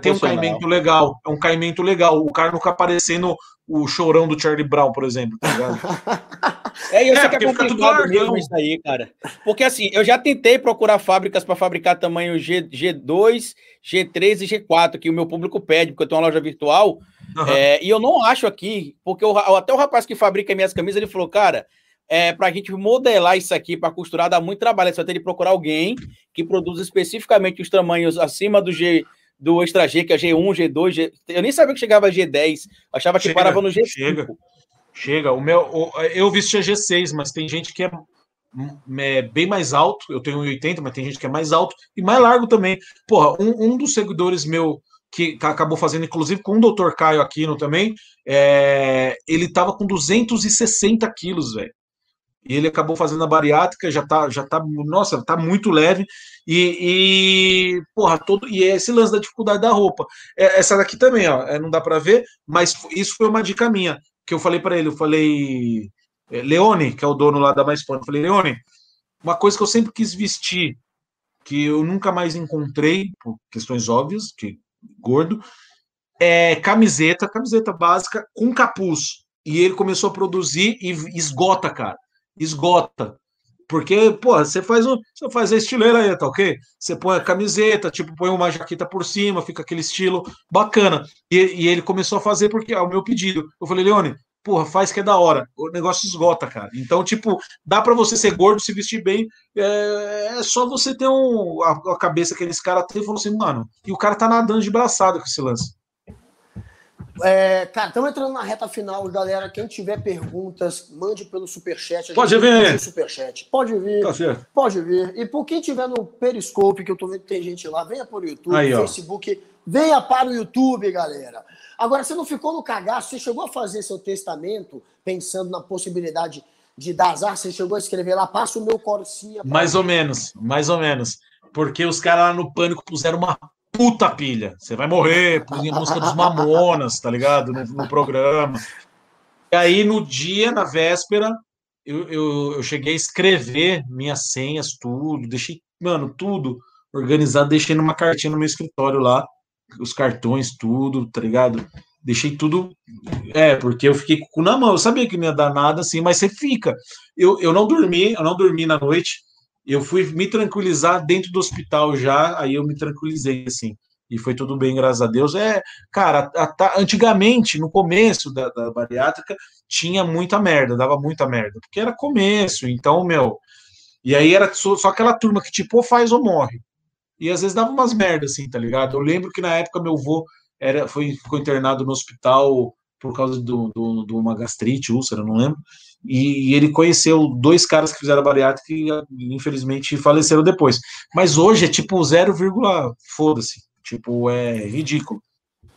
tem um caimento legal, é um caimento legal. O cara não fica parecendo o chorão do Charlie Brown, por exemplo, tá ligado? [LAUGHS] É, eu é, sei que é complicado mesmo isso aí, cara. Porque assim, eu já tentei procurar fábricas para fabricar tamanho G, G2, G3 e G4, que o meu público pede, porque eu tenho uma loja virtual. Uhum. É, e eu não acho aqui, porque o, até o rapaz que fabrica minhas camisas, ele falou, cara, é, para a gente modelar isso aqui para costurar dá muito trabalho. Você vai ter de procurar alguém que produza especificamente os tamanhos acima do G do Extra G, que é G1, G2, G... eu nem sabia que chegava a G10, achava que chega, parava no G5. Chega, chega. O meu, o, eu vesti a G6, mas tem gente que é, é, bem mais alto. Eu tenho 1,80, mas tem gente que é mais alto e mais largo também. Porra, um, um dos seguidores meu que acabou fazendo, inclusive com o Dr. Caio Aquino também, é, ele tava com 260 quilos, velho e ele acabou fazendo a bariátrica, já tá, já tá, nossa, tá muito leve, e, e porra, todo, e é esse lance da dificuldade da roupa. É, essa daqui também, ó, é, não dá para ver, mas isso foi uma dica minha, que eu falei para ele, eu falei, é, Leone, que é o dono lá da Mais Pano, eu falei, Leone, uma coisa que eu sempre quis vestir, que eu nunca mais encontrei, por questões óbvias, que gordo, é camiseta, camiseta básica com capuz. E ele começou a produzir e esgota, cara esgota. Porque, pô, você faz um, você faz a estileira aí, tá ok? Você põe a camiseta, tipo, põe uma jaqueta por cima, fica aquele estilo bacana. E, e ele começou a fazer porque, ao meu pedido, eu falei, Leone, porra, faz que é da hora. O negócio esgota, cara. Então, tipo, dá para você ser gordo, se vestir bem. É, é só você ter um, a, a cabeça que esse cara tem e falou assim, mano. E o cara tá nadando de braçada com esse lance. É, cara, estamos entrando na reta final, galera. Quem tiver perguntas, mande pelo superchat. Pode vir. Superchat. Pode vir. Tá certo. Pode vir. E por quem tiver no Periscope, que eu tô vendo que tem gente lá, venha para o YouTube, Aí, Facebook. Venha para o YouTube, galera. Agora, você não ficou no cagaço? Você chegou a fazer seu testamento pensando na possibilidade de dar azar? Você chegou a escrever lá, passa o meu corcinha. Mais mim. ou menos, mais ou menos. Porque os caras lá no pânico puseram uma puta pilha. Você vai morrer, punha música dos Mamonas, tá ligado? No, no, programa. E aí, no dia, na véspera, eu, eu, eu, cheguei a escrever minhas senhas, tudo, deixei, mano, tudo organizado, deixei numa cartinha no meu escritório lá, os cartões, tudo, tá ligado? Deixei tudo. É, porque eu fiquei com o cu na mão. Eu sabia que não ia dar nada assim, mas você fica. Eu, eu não dormi, eu não dormi na noite eu fui me tranquilizar dentro do hospital já, aí eu me tranquilizei, assim, e foi tudo bem, graças a Deus. É, cara, a, a, antigamente, no começo da, da, bariátrica, tinha muita merda, dava muita merda, porque era começo, então, meu, e aí era só, só aquela turma que, tipo, ou faz ou morre. E às vezes dava umas merdas, assim, tá ligado? Eu lembro que na época meu avô era, foi, ficou internado no hospital por causa de do, do, do, uma gastrite, úlcera, não lembro, e, ele conheceu dois caras que fizeram bariátrica e infelizmente faleceram depois. Mas hoje é tipo 0, foda-se. Tipo, é ridículo.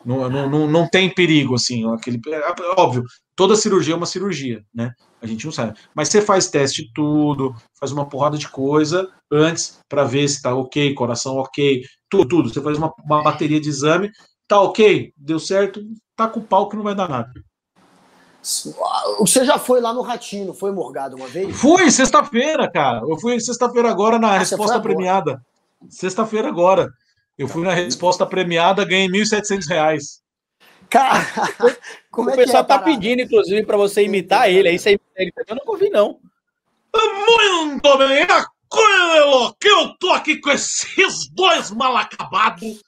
Não, não, não, não tem perigo, assim. Aquele, é, óbvio, toda cirurgia é uma cirurgia, né? A gente não sabe. Mas você faz teste tudo, faz uma porrada de coisa antes para ver se tá ok, coração ok, tudo, tudo. Você faz uma, uma bateria de exame, tá ok, deu certo, tá com o pau que não vai dar nada. Você já foi lá no Ratinho, foi morgado uma vez? Fui, sexta-feira, cara. Eu fui sexta-feira agora na ah, resposta premiada. Sexta-feira agora. Eu fui na resposta premiada, ganhei R$ 1.700. Cara, [LAUGHS] como o é pessoal é tá pedindo, inclusive, para você imitar ele. Aí você imita ele. Eu não ouvi, não. Muito bem, é coisa que eu tô aqui com esses dois mal acabados,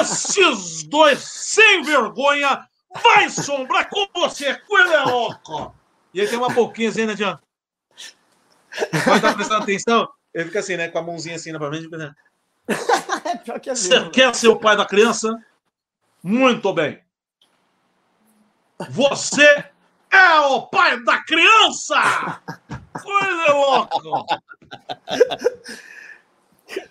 esses dois sem vergonha. Vai, Sombra, com você, coisa louco. E ele tem uma boquinha assim, né, Tião? Vai estar prestando atenção? Ele fica assim, né, com a mãozinha assim na frente, né? [LAUGHS] é que é Você quer ser o pai da criança? Muito bem. Você é o pai da criança! Coisa louca! [LAUGHS]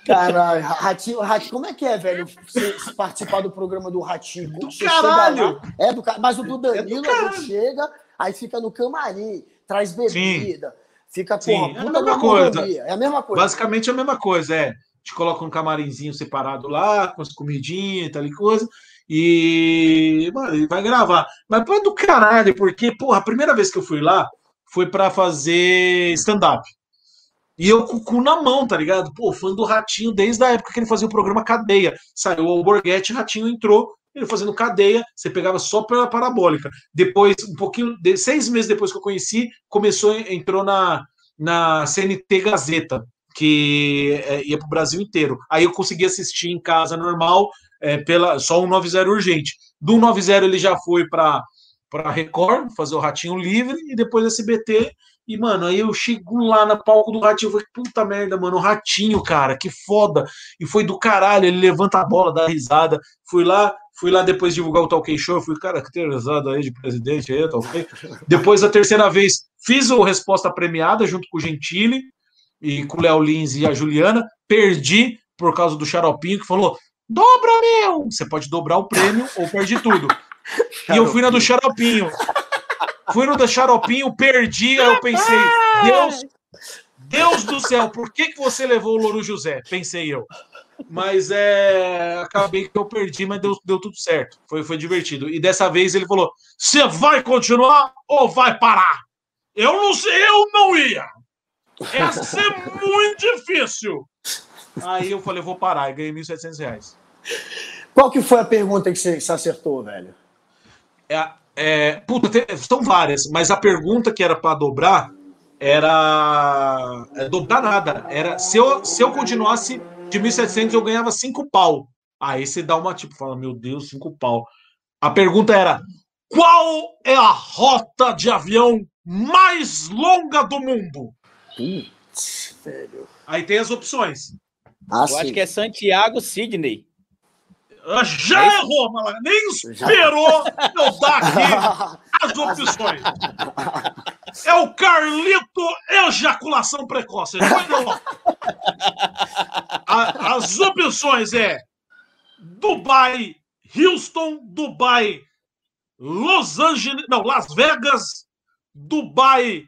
Caralho, Ratinho, Ratinho, como é que é, velho? Você participar do programa do Ratinho? Do caralho! Lá, é do Mas o do Danilo, é do chega, aí fica no camarim, traz bebida, Sim. fica com Sim, é a mesma coisa. É a mesma coisa. Basicamente é a mesma coisa, é te coloca um camarimzinho separado lá, com as comidinhas e tal e coisa, e mano, vai gravar. Mas é do caralho, porque, porra, a primeira vez que eu fui lá foi para fazer stand-up. E eu com o cu na mão, tá ligado? Pô, fã do Ratinho desde a época que ele fazia o programa Cadeia. Saiu o Borghetti, Ratinho entrou, ele fazendo cadeia, você pegava só pela parabólica. Depois, um pouquinho, de, seis meses depois que eu conheci, começou, entrou na, na CNT Gazeta que é, ia para o Brasil inteiro. Aí eu consegui assistir em casa normal, é, pela só um 90 urgente. Do 90 ele já foi para para Record, fazer o Ratinho Livre, e depois SBT. E, mano, aí eu chego lá na palco do Ratinho, eu falei, puta merda, mano, o Ratinho, cara, que foda. E foi do caralho, ele levanta a bola, dá risada. Fui lá, fui lá depois divulgar o Talk Show, fui, cara, que risada aí de presidente aí, tá ok? depois, a terceira vez, fiz o Resposta Premiada junto com o Gentili, e com o Léo Lins e a Juliana. Perdi por causa do Xaropinho, que falou: dobra, meu! Você pode dobrar o prêmio ou perde tudo. e eu fui na do Xaropinho. Fui no do Xaropinho, perdi, aí eu pensei, Deus, Deus do céu, por que, que você levou o Louro José? Pensei eu. Mas é. Acabei que eu perdi, mas deu, deu tudo certo. Foi, foi divertido. E dessa vez ele falou: você vai continuar ou vai parar? Eu não sei, eu não ia. Ia ser muito difícil. Aí eu falei, vou parar, e ganhei 1.700 reais. Qual que foi a pergunta que você, acertou, velho? É, é, puta, tem, são várias, mas a pergunta que era para dobrar era. É, dobrar nada. Era se eu, se eu continuasse de 1.700, eu ganhava 5 pau. Aí você dá uma tipo, fala, meu Deus, 5 pau. A pergunta era: qual é a rota de avião mais longa do mundo? Putz, velho. Aí tem as opções. Ah, Eu sim. acho que é Santiago Sidney. Ah, já é errou, Malaga. Nem esperou eu dar aqui [LAUGHS] as opções. É o Carlito Ejaculação Precoce. as opções é Dubai, Houston, Dubai, Los Angeles, não, Las Vegas, Dubai,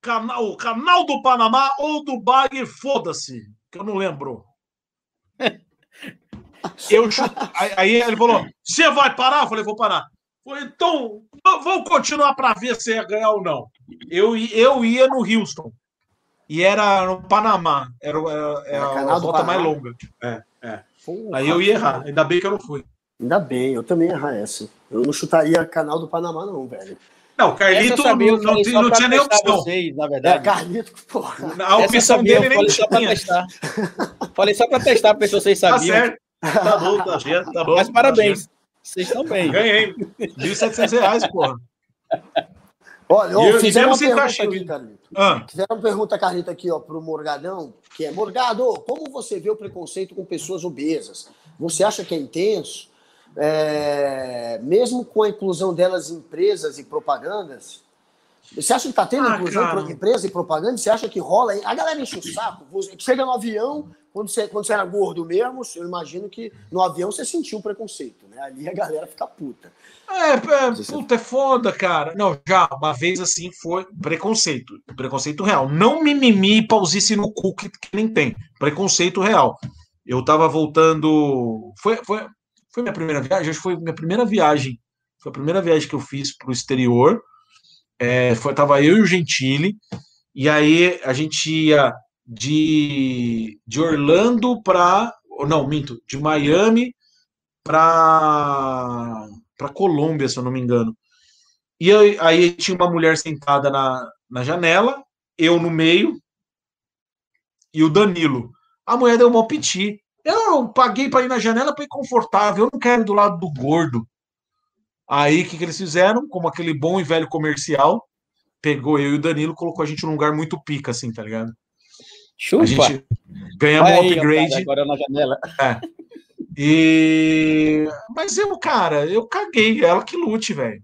canal, canal do Panamá ou Dubai, foda-se, que eu não lembro. [LAUGHS] Eu aí ele falou: Você vai parar? Eu falei: Vou parar. Falei, então, vamos continuar para ver se ia ganhar ou não. Eu, eu ia no Houston. E era no Panamá. Era, era, era a volta mais longa. É, é. Aí eu ia errar. Ainda bem que eu não fui. Ainda bem, eu também ia errar essa. Eu não chutaria canal do Panamá, não, velho. Não, Carlito sabia, não, não, não tinha nem opção. Vocês, na verdade. É, Carlito, porra. A opção sabia, dele nem tinha. Só testar. falei só para testar, para ver se vocês tá sabiam. Tá certo. Tá bom, tá certo, tá bom. Mas parabéns. Tá vocês estão bem. Ganhei. 1.700 reais, porra. Olha, ó, fizeram uma pergunta aqui, Carlito. Ah. Fizeram uma pergunta, Carlito, aqui, ó, pro Morgadão, que é, Morgado, como você vê o preconceito com pessoas obesas? Você acha que é intenso? é, mesmo com a inclusão delas em empresas e propagandas, você acha que está tendo ah, inclusão em empresa e propaganda? Você acha que rola? A galera enche o saco. Chega no avião, quando você, quando você era gordo mesmo, eu imagino que no avião você sentiu preconceito, né? Ali a galera fica puta. É, é puta, é foda, cara. Não, já, uma vez assim foi preconceito. Preconceito real. Não mimimi e pausice no cu que, que, nem tem. Preconceito real. Eu tava voltando. Foi, foi, foi minha primeira viagem? Acho que foi minha primeira viagem. Foi a primeira viagem que eu fiz pro exterior. É, foi, tava eu e o Gentili. E aí a gente ia de, de Orlando para. Não, minto, de Miami para para Colômbia, se eu não me engano. E aí, aí, tinha uma mulher sentada na, na janela, eu no meio e o Danilo. A mulher deu um piti. Eu paguei para ir na janela para ir confortável, eu não quero ir do lado do gordo. Aí o que, que eles fizeram? Como aquele bom e velho comercial, pegou eu e o Danilo, colocou a gente num lugar muito pica, assim, tá ligado? Chupa. A gente ganhamos um upgrade. Agora na janela. É. E... Mas eu, cara, eu caguei. Ela que lute, velho.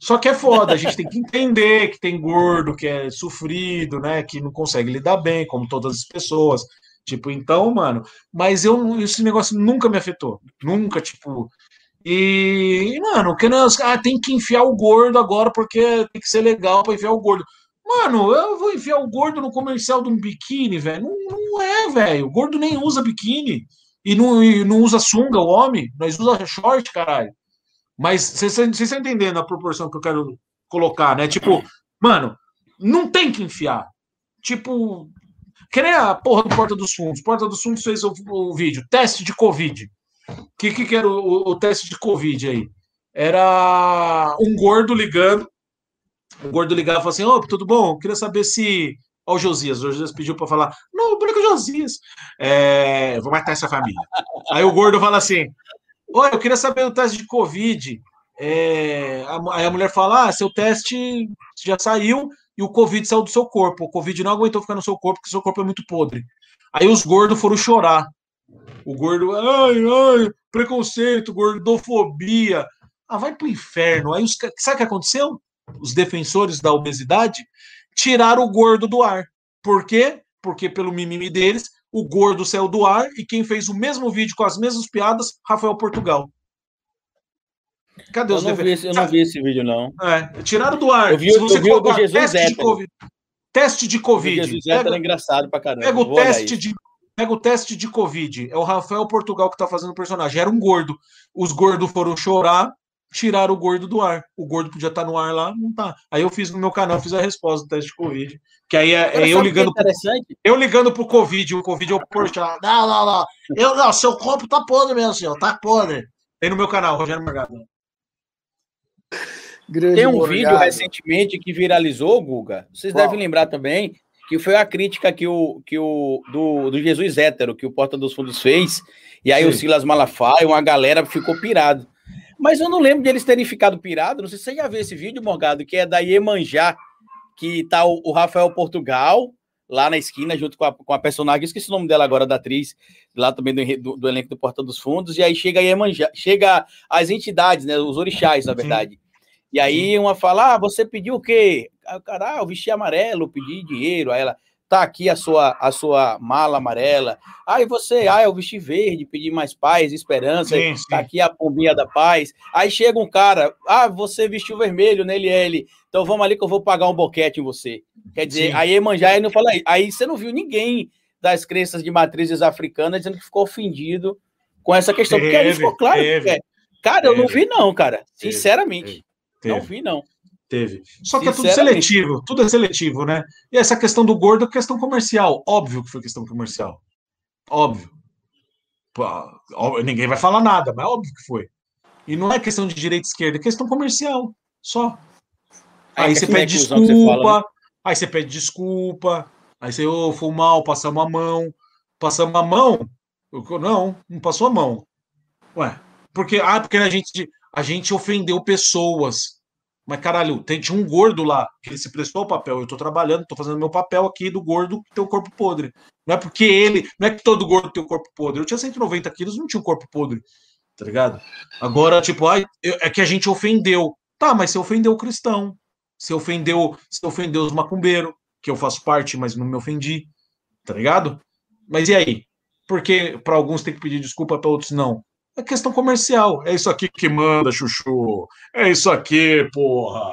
Só que é foda, a gente tem que entender que tem gordo, que é sofrido, né? Que não consegue lidar bem, como todas as pessoas. Tipo, então, mano, mas eu esse negócio nunca me afetou. Nunca, tipo. E, mano, que não, ah, tem que enfiar o gordo agora porque tem que ser legal para enfiar o gordo. Mano, eu vou enfiar o gordo no comercial de um biquíni, velho. Não, não é, velho. O gordo nem usa biquíni. E não, e não usa sunga, o homem. Nós usa short, caralho. Mas vocês estão entendendo a proporção que eu quero colocar, né? Tipo, mano, não tem que enfiar. Tipo, que nem a porra do Porta dos Fundos. Porta dos Fundos fez o, o vídeo, teste de Covid. O que, que, era o, o, teste de Covid aí? Era um gordo ligando. O gordo ligava e falou assim: Ô, tudo bom? Eu queria saber se. Ó, o Josias. O Josias pediu para falar: Não, o branco Josias. É, vou matar essa família. Aí o gordo fala assim: Oi, eu queria saber o teste de Covid. É, aí a mulher fala: Ah, seu teste já saiu e o Covid saiu do seu corpo. O Covid não aguentou ficar no seu corpo, porque seu corpo é muito podre. Aí os gordos foram chorar. O gordo, ai, ai, preconceito, gordofobia. Ah, vai pro inferno. Aí os, sabe o que aconteceu? Os defensores da obesidade tiraram o gordo do ar. Por quê? Porque pelo mimimi deles, o gordo saiu do ar e quem fez o mesmo vídeo com as mesmas piadas, Rafael Portugal. Cadê eu os defensores? Eu não vi esse vídeo, não. É, tiraram do ar. Eu vi, Se você eu vi o Jesus teste de COVID. Teste de Covid. O Jesus pega, é engraçado pra caramba. Pega o teste de Pega o teste de Covid. É o Rafael Portugal que tá fazendo o personagem. Era um gordo. Os gordos foram chorar, tiraram o gordo do ar. O gordo podia estar tá no ar lá, não tá. Aí eu fiz no meu canal, fiz a resposta do teste de Covid. Que aí é, é eu ligando. Pro, eu ligando pro Covid, o Covid é o Porsche. Não, não, não. Eu, não, seu corpo tá podre mesmo, senhor. Tá podre. Tem no meu canal, Rogério Morgado. Tem um Morgado. vídeo recentemente que viralizou, Guga. Vocês Qual? devem lembrar também que foi a crítica que o, que o do, do Jesus hétero, que o Porta dos Fundos fez, e aí Sim. o Silas Malafaia, uma galera ficou pirado. Mas eu não lembro de eles terem ficado pirado, não sei se você já viu esse vídeo, Morgado, que é da Iemanjá, que tá o, o, Rafael Portugal, lá na esquina, junto com a, com a personagem, esqueci o nome dela agora, da atriz, lá também do, do, do elenco do Porta dos Fundos, e aí chega a Iemanjá, chega as entidades, né, os orixás, na verdade. Sim. E aí uma fala, ah, você pediu o quê? Aí o cara, ah, eu vesti amarelo, pedi dinheiro. Aí ela, tá aqui a sua, a sua mala amarela. Aí você, ah, eu vesti verde, pedi mais paz, esperança. Sim, sim. Tá aqui a pombinha da paz. Aí chega um cara, ah, você vestiu vermelho nele, ele. Então vamos ali que eu vou pagar um boquete em você. Quer dizer, sim. aí Emanjá não fala aí. Aí você não viu ninguém das crenças de matrizes africanas dizendo que ficou ofendido com essa questão. Teve, porque aí ficou claro. Teve, é. Cara, teve, eu não vi, não, cara. Sinceramente. Não vi, não. Teve. Só que é tudo seletivo, tudo é seletivo, né? E essa questão do gordo é questão comercial. Óbvio que foi questão comercial. Óbvio. Pô, ninguém vai falar nada, mas óbvio que foi. E não é questão de direita e esquerda, é questão comercial. Só. É, aí você pede desculpa, você fala, né? aí você pede desculpa, aí você, ô, oh, foi mal, passamos a mão. Passamos a mão? Não, não passou a mão. Ué, porque, ah, porque a gente, a gente ofendeu pessoas. Mas, caralho, tem, tinha um gordo lá, que ele se prestou o papel. Eu tô trabalhando, tô fazendo meu papel aqui do gordo que tem o corpo podre. Não é porque ele. Não é que todo gordo tem o corpo podre. Eu tinha 190 quilos, não tinha um corpo podre. Tá ligado? Agora, tipo, ai, é que a gente ofendeu. Tá, mas você ofendeu o cristão. Você ofendeu, você ofendeu os macumbeiros, que eu faço parte, mas não me ofendi. Tá ligado? Mas e aí? porque para alguns tem que pedir desculpa, para outros não. É questão comercial. É isso aqui que manda, Chuchu. É isso aqui, porra.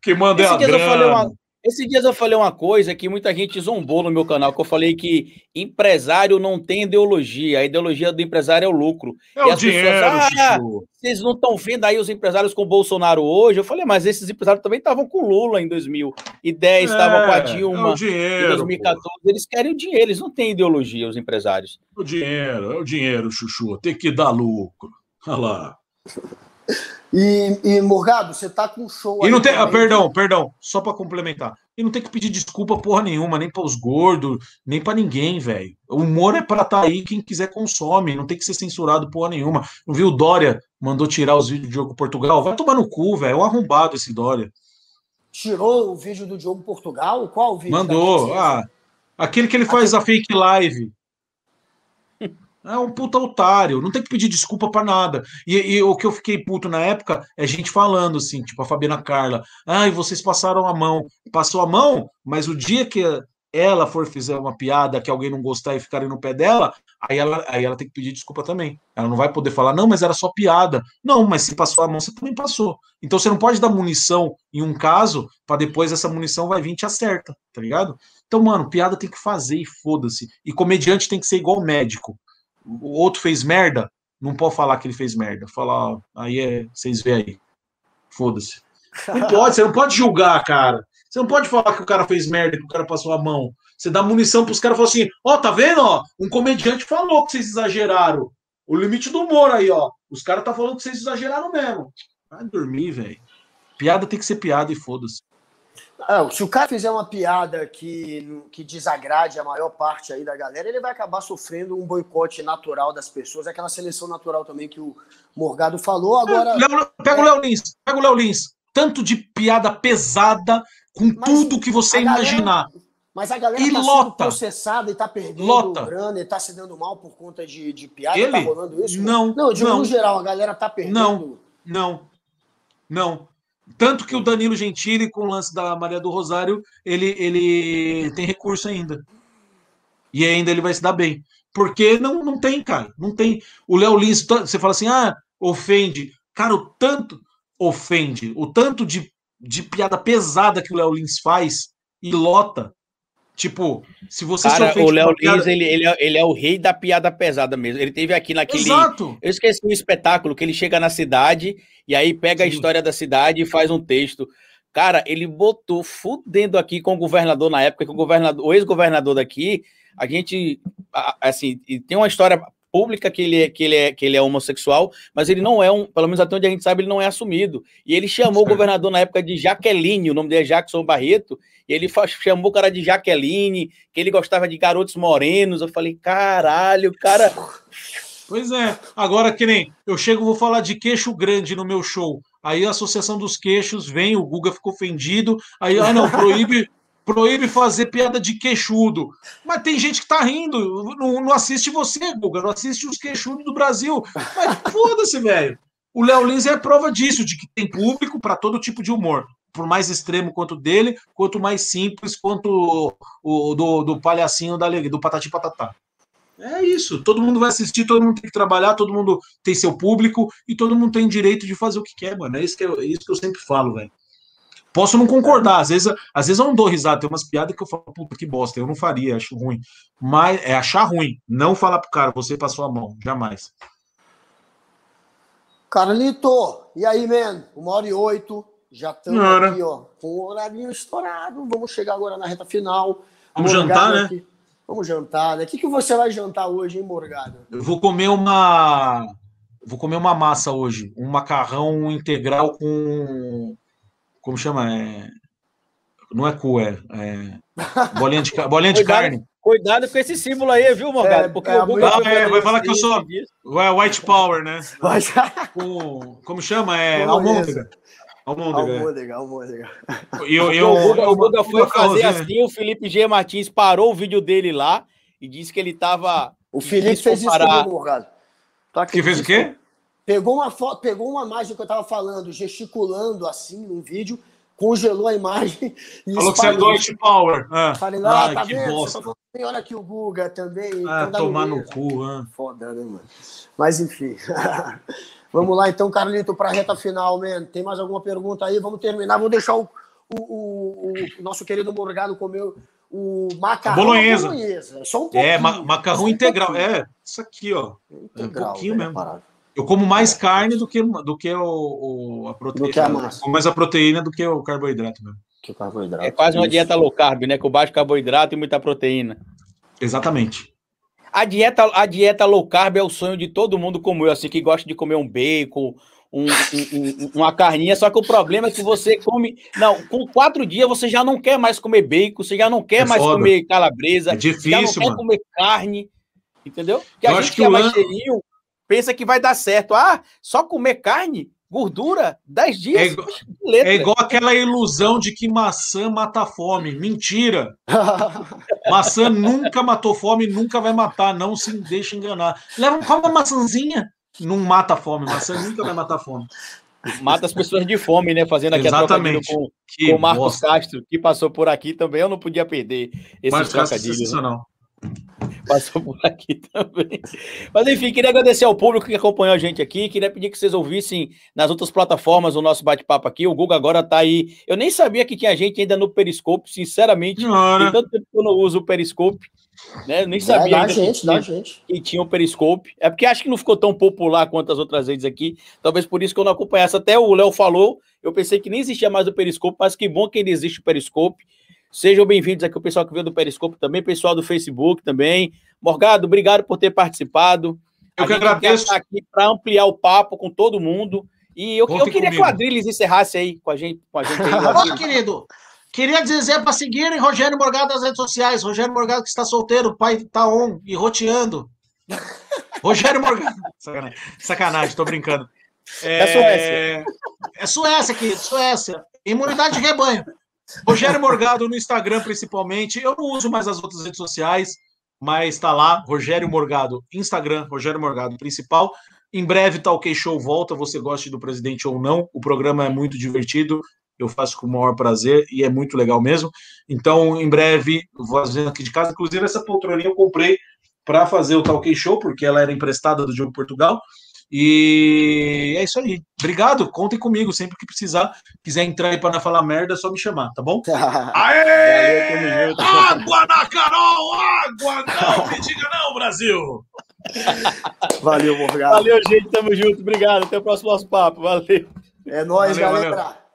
Que manda Esse é a grana. Esses dias eu falei uma coisa que muita gente zombou no meu canal, que eu falei que empresário não tem ideologia, a ideologia do empresário é o lucro. É e o dinheiro, pessoas, ah, vocês não estão vendo aí os empresários com o Bolsonaro hoje? Eu falei, mas esses empresários também estavam com Lula em 2010, estavam é, com a Dilma é dinheiro, em 2014. Pô. Eles querem o dinheiro, eles não têm ideologia, os empresários. O dinheiro, é o dinheiro, Chuchu, tem que dar lucro. Olha lá. E, e Morgado, você tá com show E não tem, ah, perdão, perdão, só para complementar. E não tem que pedir desculpa porra nenhuma, nem para os gordos, nem para ninguém, velho. O humor é para tá aí, quem quiser consome, não tem que ser censurado porra nenhuma. Não viu o Dória mandou tirar os vídeos do Diogo Portugal? Vai tomar no cu, velho. É um arrombado esse Dória. Tirou o vídeo do Diogo Portugal? Qual o vídeo? Mandou. Ah, aquele que ele faz Aquele... a fake live. É um puta otário, não tem que pedir desculpa para nada. E, e, o que eu fiquei puto na época é gente falando assim, tipo a Fabiana Carla, ai, vocês passaram a mão. Passou a mão, mas o dia que ela for fazer uma piada que alguém não gostar e ficarem no pé dela, aí ela, aí ela tem que pedir desculpa também. Ela não vai poder falar, não, mas era só piada. Não, mas se passou a mão, você também passou. Então você não pode dar munição em um caso, para depois essa munição vai vir e te acerta, tá ligado? Então, mano, piada tem que fazer e foda-se. E comediante tem que ser igual médico o outro fez merda, não pode falar que ele fez merda. Falar, aí é, vocês vê aí. Foda-se. Não [LAUGHS] pode, você não pode julgar, cara. Você não pode falar que o cara fez merda, que o cara passou a mão. Você dá munição para os caras e fala assim: ó, oh, tá vendo? Ó, um comediante falou que vocês exageraram. O limite do humor aí, ó. Os caras tá falando que vocês exageraram mesmo. Vai dormir, velho. Piada tem que ser piada e foda-se. É, se o cara fizer uma piada que, que desagrade a maior parte aí da galera, ele vai acabar sofrendo um boicote natural das pessoas, aquela seleção natural também que o Morgado falou. Agora. pega o Léo Lins, pega o Léo Lins. Tanto de piada pesada com mas tudo que você imaginar. Galera, mas a galera e tá lota. sendo processada e tá perdendo lota. grana e tá se dando mal por conta de, de piada. Ele? Tá rolando isso? Não. Não, de não. geral, a galera tá perdendo. Não, não, não. Tanto que o Danilo Gentili, com o lance da Maria do Rosário, ele, ele tem recurso ainda. E ainda ele vai se dar bem. Porque não, não tem, cara. Não tem. O Léo Lins, você fala assim, ah, ofende. Cara, o tanto ofende, o tanto de, de piada pesada que o Léo Lins faz e lota Tipo, se você Cara, o Léo Lins, piada... ele, ele, é, ele é o rei da piada pesada mesmo. Ele teve aqui naquele. Exato. Eu esqueci o espetáculo que ele chega na cidade e aí pega Sim. a história da cidade e faz um texto. Cara, ele botou fudendo aqui com o governador na época, que o governador, o ex-governador daqui, a gente, assim, tem uma história pública que ele, é, que, ele é, que ele é homossexual, mas ele não é um, pelo menos até onde a gente sabe, ele não é assumido. E ele chamou o governador na época de Jaqueline, o nome dele é Jackson Barreto, e ele chamou o cara de Jaqueline, que ele gostava de garotos morenos. Eu falei, caralho, cara. Pois é, agora que nem eu chego, vou falar de queixo grande no meu show. Aí a Associação dos Queixos vem, o Guga ficou ofendido. Aí, ah, não, proíbe, proíbe fazer piada de queixudo. Mas tem gente que tá rindo, não, não assiste você, Guga, não assiste os queixudos do Brasil. Mas foda-se, velho. O Léo Lins é prova disso, de que tem público para todo tipo de humor. Por mais extremo quanto dele, quanto mais simples quanto o, do, do palhacinho da alegria, do patati patatá. É isso. Todo mundo vai assistir, todo mundo tem que trabalhar, todo mundo tem seu público e todo mundo tem direito de fazer o que quer, mano. É isso que eu, é isso que eu sempre falo, velho. Posso não concordar, às vezes, às vezes eu não dou risada, tem umas piadas que eu falo, puta que bosta, eu não faria, acho ruim. Mas é achar ruim, não falar pro cara, você passou a mão, jamais. Carlito, e aí, man? Uma hora e oito, já estamos aqui, ó, com o horário estourado, vamos chegar agora na reta final. Vamos jantar, né? Aqui. Vamos jantar, né? O que, que você vai jantar hoje, hein, Morgado? Eu vou comer uma... Vou comer uma massa hoje, um macarrão integral com como chama? É, não é cu, é, é [LAUGHS] bolinha de, bolinha de cuidado, carne. Cuidado com esse símbolo aí, viu, Morgado? É, Porque é, o Google ah, é, vai falar que eu sou white power, né? Com, como chama? É almôndega. Almôndega, almôndega. E eu, eu, o Guga, o Guga foi fazer assim, o Felipe G. Martins parou o vídeo dele lá e disse que ele estava. O Felipe fez isso comigo, Morgado. Tá que fez o quê? Pegou uma foto, pegou uma imagem que eu estava falando, gesticulando assim num vídeo, congelou a imagem. [LAUGHS] E Falou que você é Deutsche Power. Ah. Falei, ah, ah tá que vendo? Bosta. Você olha aqui o Guga também. Ah, tomar no cu. Ah. Foda, né, mano? Mas enfim. [LAUGHS] Vamos lá, então, Carlito, para a reta final, man. Tem mais alguma pergunta aí? Vamos terminar. Vou deixar o, o, o, o nosso querido Morgado comer o macarrão bolonhesa. bolonhesa. Só um é, pouquinho. É, macarrão um integral. É, isso aqui, ó. Integral, é um pouquinho mesmo. Parado. Eu como mais carne do que, do que o, o a proteína. Do que a massa. mais a proteína do que o carboidrato mesmo. Que o carboidrato. É quase uma isso. dieta low carb, né? Com baixo carboidrato e muita proteína. Exatamente. A dieta, a dieta low carb é o sonho de todo mundo como eu, assim, que gosta de comer um bacon, um, um, uma carninha, só que o problema é que você come. Não, com quatro dias você já não quer mais comer bacon, você já não quer é mais foda. comer calabresa, é difícil, já não quer mano. comer carne, entendeu? Que eu a gente que, que é mais cheirinho, pensa que vai dar certo. Ah, só comer carne, gordura, 10 dias. É igual, é igual, aquela ilusão de que maçã mata fome. Mentira! [LAUGHS] maçã nunca matou fome, nunca vai matar. Não se deixe enganar. Leva uma maçãzinha, não mata fome. Maçã nunca vai matar fome. Mata as pessoas de fome, né? Fazendo aqui Exatamente. a com, com o Marcos bosta. Castro, que passou por aqui também. Eu não podia perder esse Marcos trocadilhos. Castro, né? Passou por aqui [LAUGHS] também. Mas enfim, queria agradecer ao público que acompanhou a gente aqui. Queria pedir que vocês ouvissem nas outras plataformas o nosso bate-papo aqui. O Google agora tá aí. Eu nem sabia que tinha gente ainda no Periscope, sinceramente. Tem tanto tempo que eu não uso o Periscope. Né? Eu nem sabia. Dá, dá gente, dá gente. Que tinha o Periscope. É porque acho que não ficou tão popular quanto as outras redes aqui. Talvez por isso que eu não acompanhasse. Até o Léo falou. Eu pensei que nem existia mais o Periscope, mas que bom que ainda existe o Periscope. Sejam bem-vindos aqui o pessoal que veio do Periscope também, pessoal do Facebook também. Morgado, obrigado por ter participado. Eu a que agradeço. Estar aqui para ampliar o papo com todo mundo. E eu, eu queria comigo. que o Adriles encerrasse aí com a gente. Com a gente aí, [LAUGHS] querido, queria dizer para seguirem Rogério Morgado nas redes sociais. Rogério Morgado que está solteiro, o pai está on e roteando. Rogério Morgado. [LAUGHS] Sacanagem, Sacanagem tô brincando. É, é Suécia. É Suécia aqui, Suécia. Imunidade de rebanho. Rogério Morgado no Instagram, principalmente. Eu não uso mais as outras redes sociais, mas está lá, Rogério Morgado, Instagram, Rogério Morgado, principal. Em breve, Talk Show volta, você goste do presidente ou não. O programa é muito divertido, eu faço com o maior prazer e é muito legal mesmo. Então, em breve, vou fazendo aqui de casa. Inclusive, essa poltroninha eu comprei para fazer o Talk Show, porque ela era emprestada do Jogo Portugal. E é isso aí. Obrigado, contem comigo sempre que precisar. Quiser entrar aí para não falar merda, é só me chamar, tá bom? [LAUGHS] Aê! água na Carol! Água! Não me diga não, Brasil! Valeu, Morgado. Valeu, gente. Tamo junto. Obrigado. Até o próximo nosso papo. Valeu. É nóis, valeu, galera. Valeu.